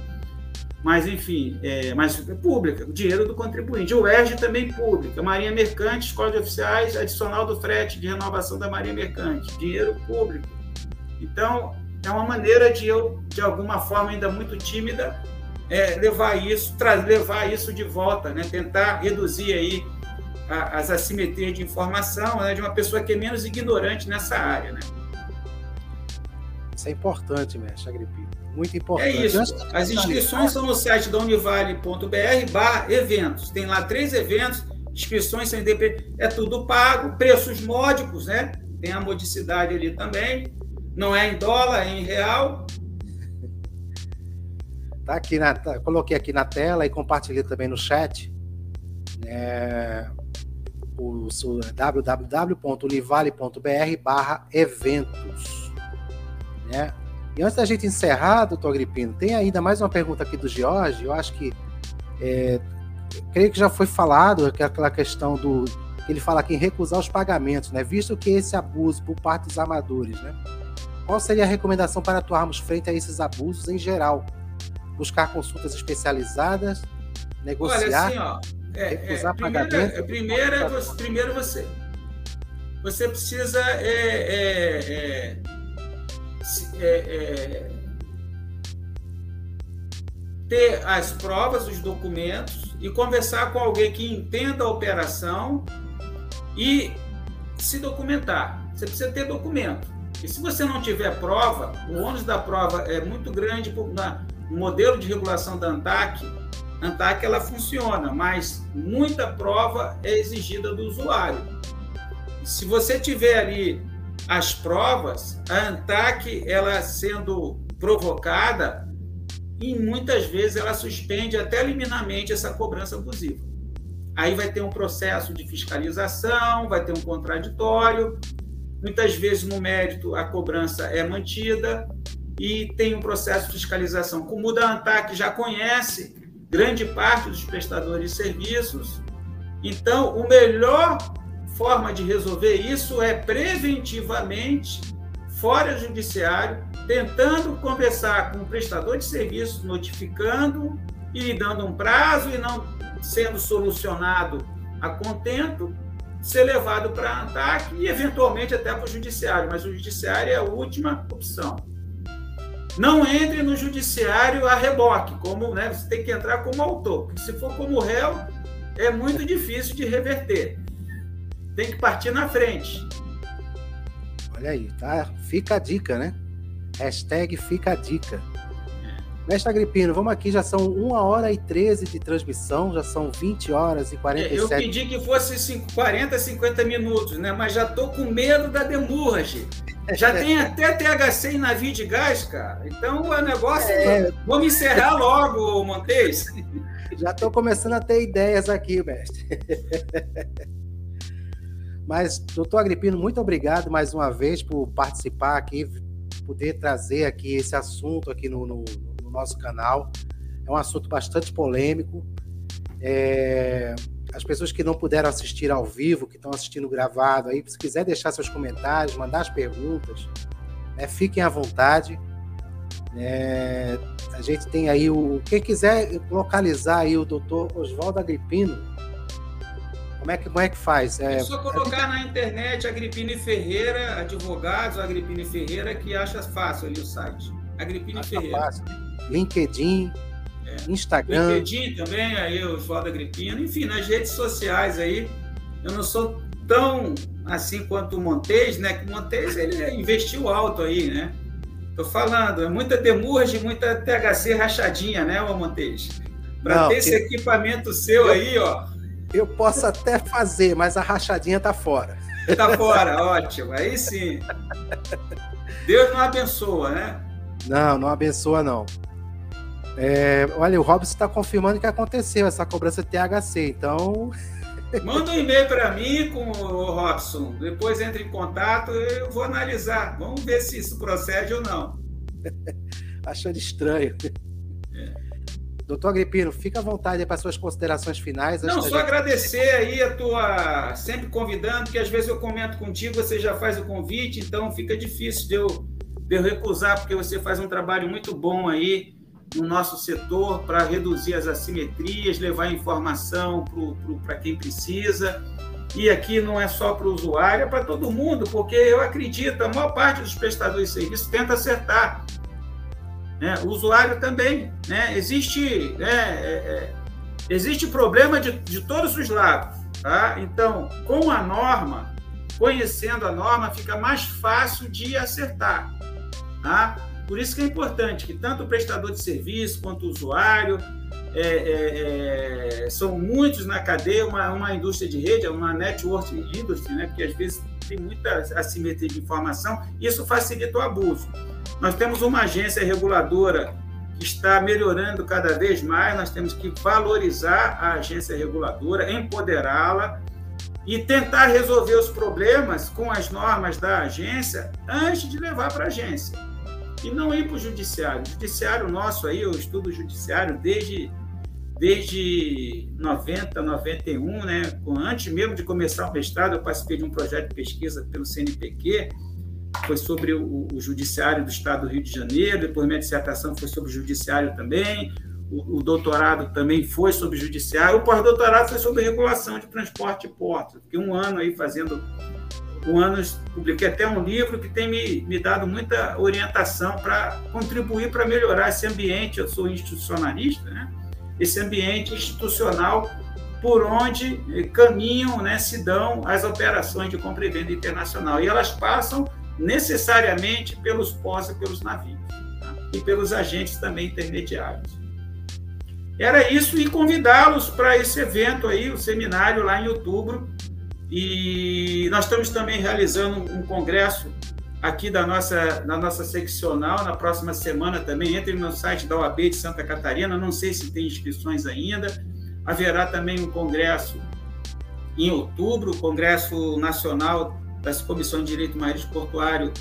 mas enfim, é, mas é pública, o dinheiro do contribuinte. O ERG também pública, Marinha Mercante, Escola de Oficiais, adicional do frete de renovação da Marinha Mercante, dinheiro público. Então, é uma maneira de eu, de alguma forma ainda muito tímida, é, levar isso, levar isso de volta, né? tentar reduzir aí a, as assimetrias de informação né? de uma pessoa que é menos ignorante nessa área. Né? Isso é importante, mestre Agripino. Muito importante. É isso. As inscrições são no site da univale.br barra eventos. Tem lá três eventos, inscrições são independentes, é tudo pago, preços módicos, né? Tem a modicidade ali também. Não é em dólar, é em real. Tá aqui na, tá, coloquei aqui na tela e compartilhei também no chat. É, o, o www.univale.br barra eventos. Né? E antes da gente encerrar, doutor Agripino, tem ainda mais uma pergunta aqui do Jorge. Eu acho que. É, creio que já foi falado que é aquela questão do. Ele fala aqui em recusar os pagamentos, né? Visto que esse abuso por parte dos amadores, né? Qual seria a recomendação para atuarmos frente a esses abusos em geral? Buscar consultas especializadas, negociar, Olha, assim, ó, é, recusar é, pagamentos. É, primeiro, é você, primeiro você, você precisa é, é é, ter as provas, os documentos e conversar com alguém que entenda a operação e se documentar. Você precisa ter documento. E se você não tiver prova, o ônus da prova é muito grande. No modelo de regulação da ANTAC, ANTAC ela funciona, mas muita prova é exigida do usuário. Se você tiver ali as provas, a ANTAC, ela sendo provocada, e muitas vezes ela suspende até liminarmente essa cobrança abusiva. Aí vai ter um processo de fiscalização, vai ter um contraditório, muitas vezes no mérito a cobrança é mantida e tem um processo de fiscalização. Como o da ANTAC já conhece grande parte dos prestadores de serviços, então o melhor forma de resolver isso é preventivamente, fora judiciário, tentando conversar com o prestador de serviço, notificando e dando um prazo e não sendo solucionado a contento, ser levado para a ANTAC e eventualmente até para o judiciário, mas o judiciário é a última opção. Não entre no judiciário a reboque, como né, você tem que entrar como autor, porque se for como réu, é muito difícil de reverter tem que partir na frente. Olha aí, tá? Fica a dica, né? Hashtag fica a dica. Mestre Agripino, vamos aqui, já são 1 hora e 13 de transmissão, já são 20 horas e 47 Eu pedi que fosse 40, 50 minutos, né? Mas já tô com medo da demurrage. Já tem até THC em navio de gás, cara. Então o negócio. É... Vamos encerrar logo, Montes. Já estou começando a ter ideias aqui, mestre. Mas, doutor Agripino, muito obrigado mais uma vez por participar aqui, poder trazer aqui esse assunto aqui no, no, no nosso canal. É um assunto bastante polêmico. É, as pessoas que não puderam assistir ao vivo, que estão assistindo gravado aí, se quiser deixar seus comentários, mandar as perguntas, né, fiquem à vontade. É, a gente tem aí o. Quem quiser localizar aí o doutor Oswaldo Agripino, como é que, como é que faz? É, é só colocar na internet Agripine Ferreira, advogados, Agripine Ferreira, que acha fácil ali o site. Agripine Ferreira. Fácil. LinkedIn, é. Instagram. LinkedIn também, aí o Oswaldo Agripino. Enfim, nas redes sociais aí, eu não sou tão assim quanto o Montes, né? Que o Montes ele investiu alto aí, né? Tô falando, é muita demurge, muita THC rachadinha, né, o Montes? Para ter que... esse equipamento seu eu... aí, ó eu posso até fazer, mas a rachadinha tá fora. Tá fora, ótimo. Aí sim. Deus não abençoa, né? Não, não abençoa, não. É, olha, o Robson está confirmando que aconteceu essa cobrança THC, então. Manda um e-mail para mim com o Robson, depois entre em contato eu vou analisar. Vamos ver se isso procede ou não. Achando estranho. Doutor Agripino, fica à vontade para suas considerações finais. Não, só gente... agradecer aí a tua. Sempre convidando, que às vezes eu comento contigo, você já faz o convite, então fica difícil de eu, de eu recusar, porque você faz um trabalho muito bom aí no nosso setor para reduzir as assimetrias, levar informação para quem precisa. E aqui não é só para o usuário, é para todo mundo, porque eu acredito, a maior parte dos prestadores de serviço tenta acertar. Né? O usuário também. Né? Existe, né, é, é, existe problema de, de todos os lados. Tá? Então, com a norma, conhecendo a norma, fica mais fácil de acertar. Tá? Por isso que é importante que tanto o prestador de serviço quanto o usuário é, é, é, são muitos na cadeia, uma, uma indústria de rede, uma network industry, né? porque às vezes tem muita assimetria de informação, isso facilita o abuso. Nós temos uma agência reguladora que está melhorando cada vez mais, nós temos que valorizar a agência reguladora, empoderá-la e tentar resolver os problemas com as normas da agência antes de levar para a agência e não ir para o judiciário. O judiciário nosso aí, eu estudo judiciário desde, desde 90, 91, né? Antes mesmo de começar o mestrado, eu participei de um projeto de pesquisa pelo CNPq, foi sobre o, o judiciário do Estado do Rio de Janeiro, depois minha dissertação foi sobre o judiciário também, o, o doutorado também foi sobre o judiciário, o pós-doutorado foi sobre regulação de transporte e portos. Fiquei um ano aí fazendo um ano publiquei até um livro que tem me, me dado muita orientação para contribuir para melhorar esse ambiente. Eu sou institucionalista, né? esse ambiente institucional por onde caminham, né, se dão as operações de compra e venda internacional. E elas passam necessariamente pelos portos e pelos navios, tá? e pelos agentes também intermediários. Era isso e convidá-los para esse evento aí, o seminário lá em outubro, e nós estamos também realizando um congresso aqui da nossa, da nossa seccional na próxima semana também. Entre no site da OAB de Santa Catarina, não sei se tem inscrições ainda. Haverá também um congresso em outubro, o Congresso Nacional das Comissões de Direito Marítimo Portuário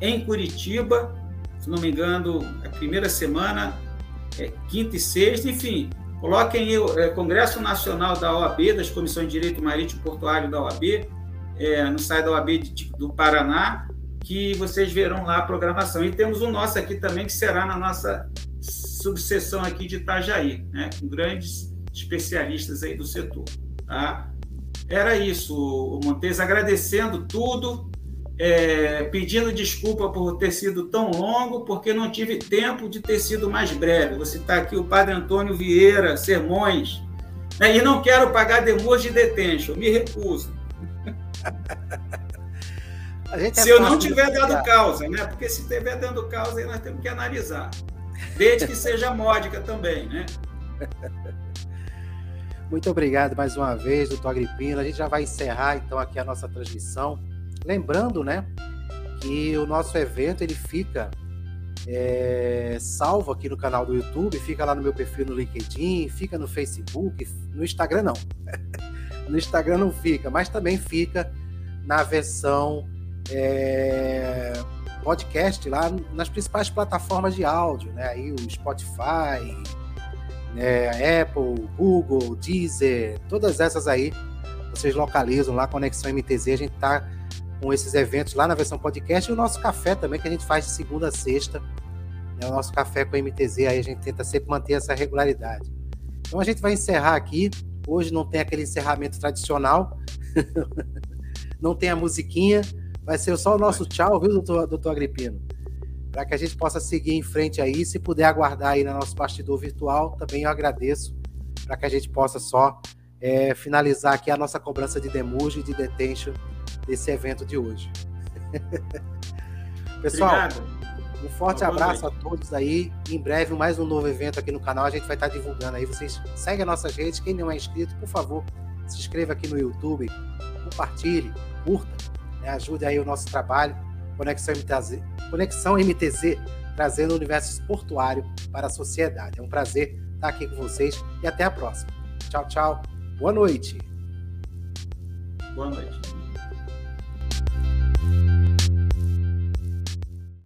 em Curitiba, se não me engano, a primeira semana, é, quinta e sexta, enfim, Coloquem o é, Congresso Nacional da OAB, das Comissões de Direito Marítimo Portuário da OAB, é, no site da OAB de, do Paraná, que vocês verão lá a programação. E temos o nosso aqui também, que será na nossa subseção aqui de Itajaí, né, com grandes especialistas aí do setor. Tá? Era isso, Montes, agradecendo tudo, é, pedindo desculpa por ter sido tão longo, porque não tive tempo de ter sido mais breve. Vou citar aqui o Padre Antônio Vieira, Sermões. Né? E não quero pagar demor de detention, me recuso. É se eu não tiver dado causa, né? Porque se tiver dando causa, aí nós temos que analisar. Desde que seja módica também, né? Muito obrigado mais uma vez, doutor Agripino. A gente já vai encerrar então aqui a nossa transmissão. Lembrando, né, que o nosso evento ele fica é, salvo aqui no canal do YouTube, fica lá no meu perfil no LinkedIn, fica no Facebook, no Instagram não. no Instagram não fica, mas também fica na versão é, podcast lá nas principais plataformas de áudio, né? Aí o Spotify, né? Apple, Google, Deezer, todas essas aí vocês localizam lá, Conexão MTZ, a gente tá com esses eventos lá na versão podcast e o nosso café também, que a gente faz de segunda a sexta. Né? O nosso café com MTZ, aí a gente tenta sempre manter essa regularidade. Então a gente vai encerrar aqui. Hoje não tem aquele encerramento tradicional, não tem a musiquinha, vai ser só o nosso tchau, viu, doutor, doutor Agripino? Para que a gente possa seguir em frente aí. Se puder aguardar aí no nosso bastidor virtual, também eu agradeço, para que a gente possa só é, finalizar aqui a nossa cobrança de demurge e de detention desse evento de hoje. Pessoal, Obrigado. um forte Boa abraço noite. a todos aí. Em breve, mais um novo evento aqui no canal. A gente vai estar divulgando aí. Vocês seguem as nossas redes. Quem não é inscrito, por favor, se inscreva aqui no YouTube, compartilhe, curta, né? ajude aí o nosso trabalho. Conexão MTZ, Conexão MTZ trazendo o universo portuário para a sociedade. É um prazer estar aqui com vocês e até a próxima. Tchau, tchau. Boa noite. Boa noite.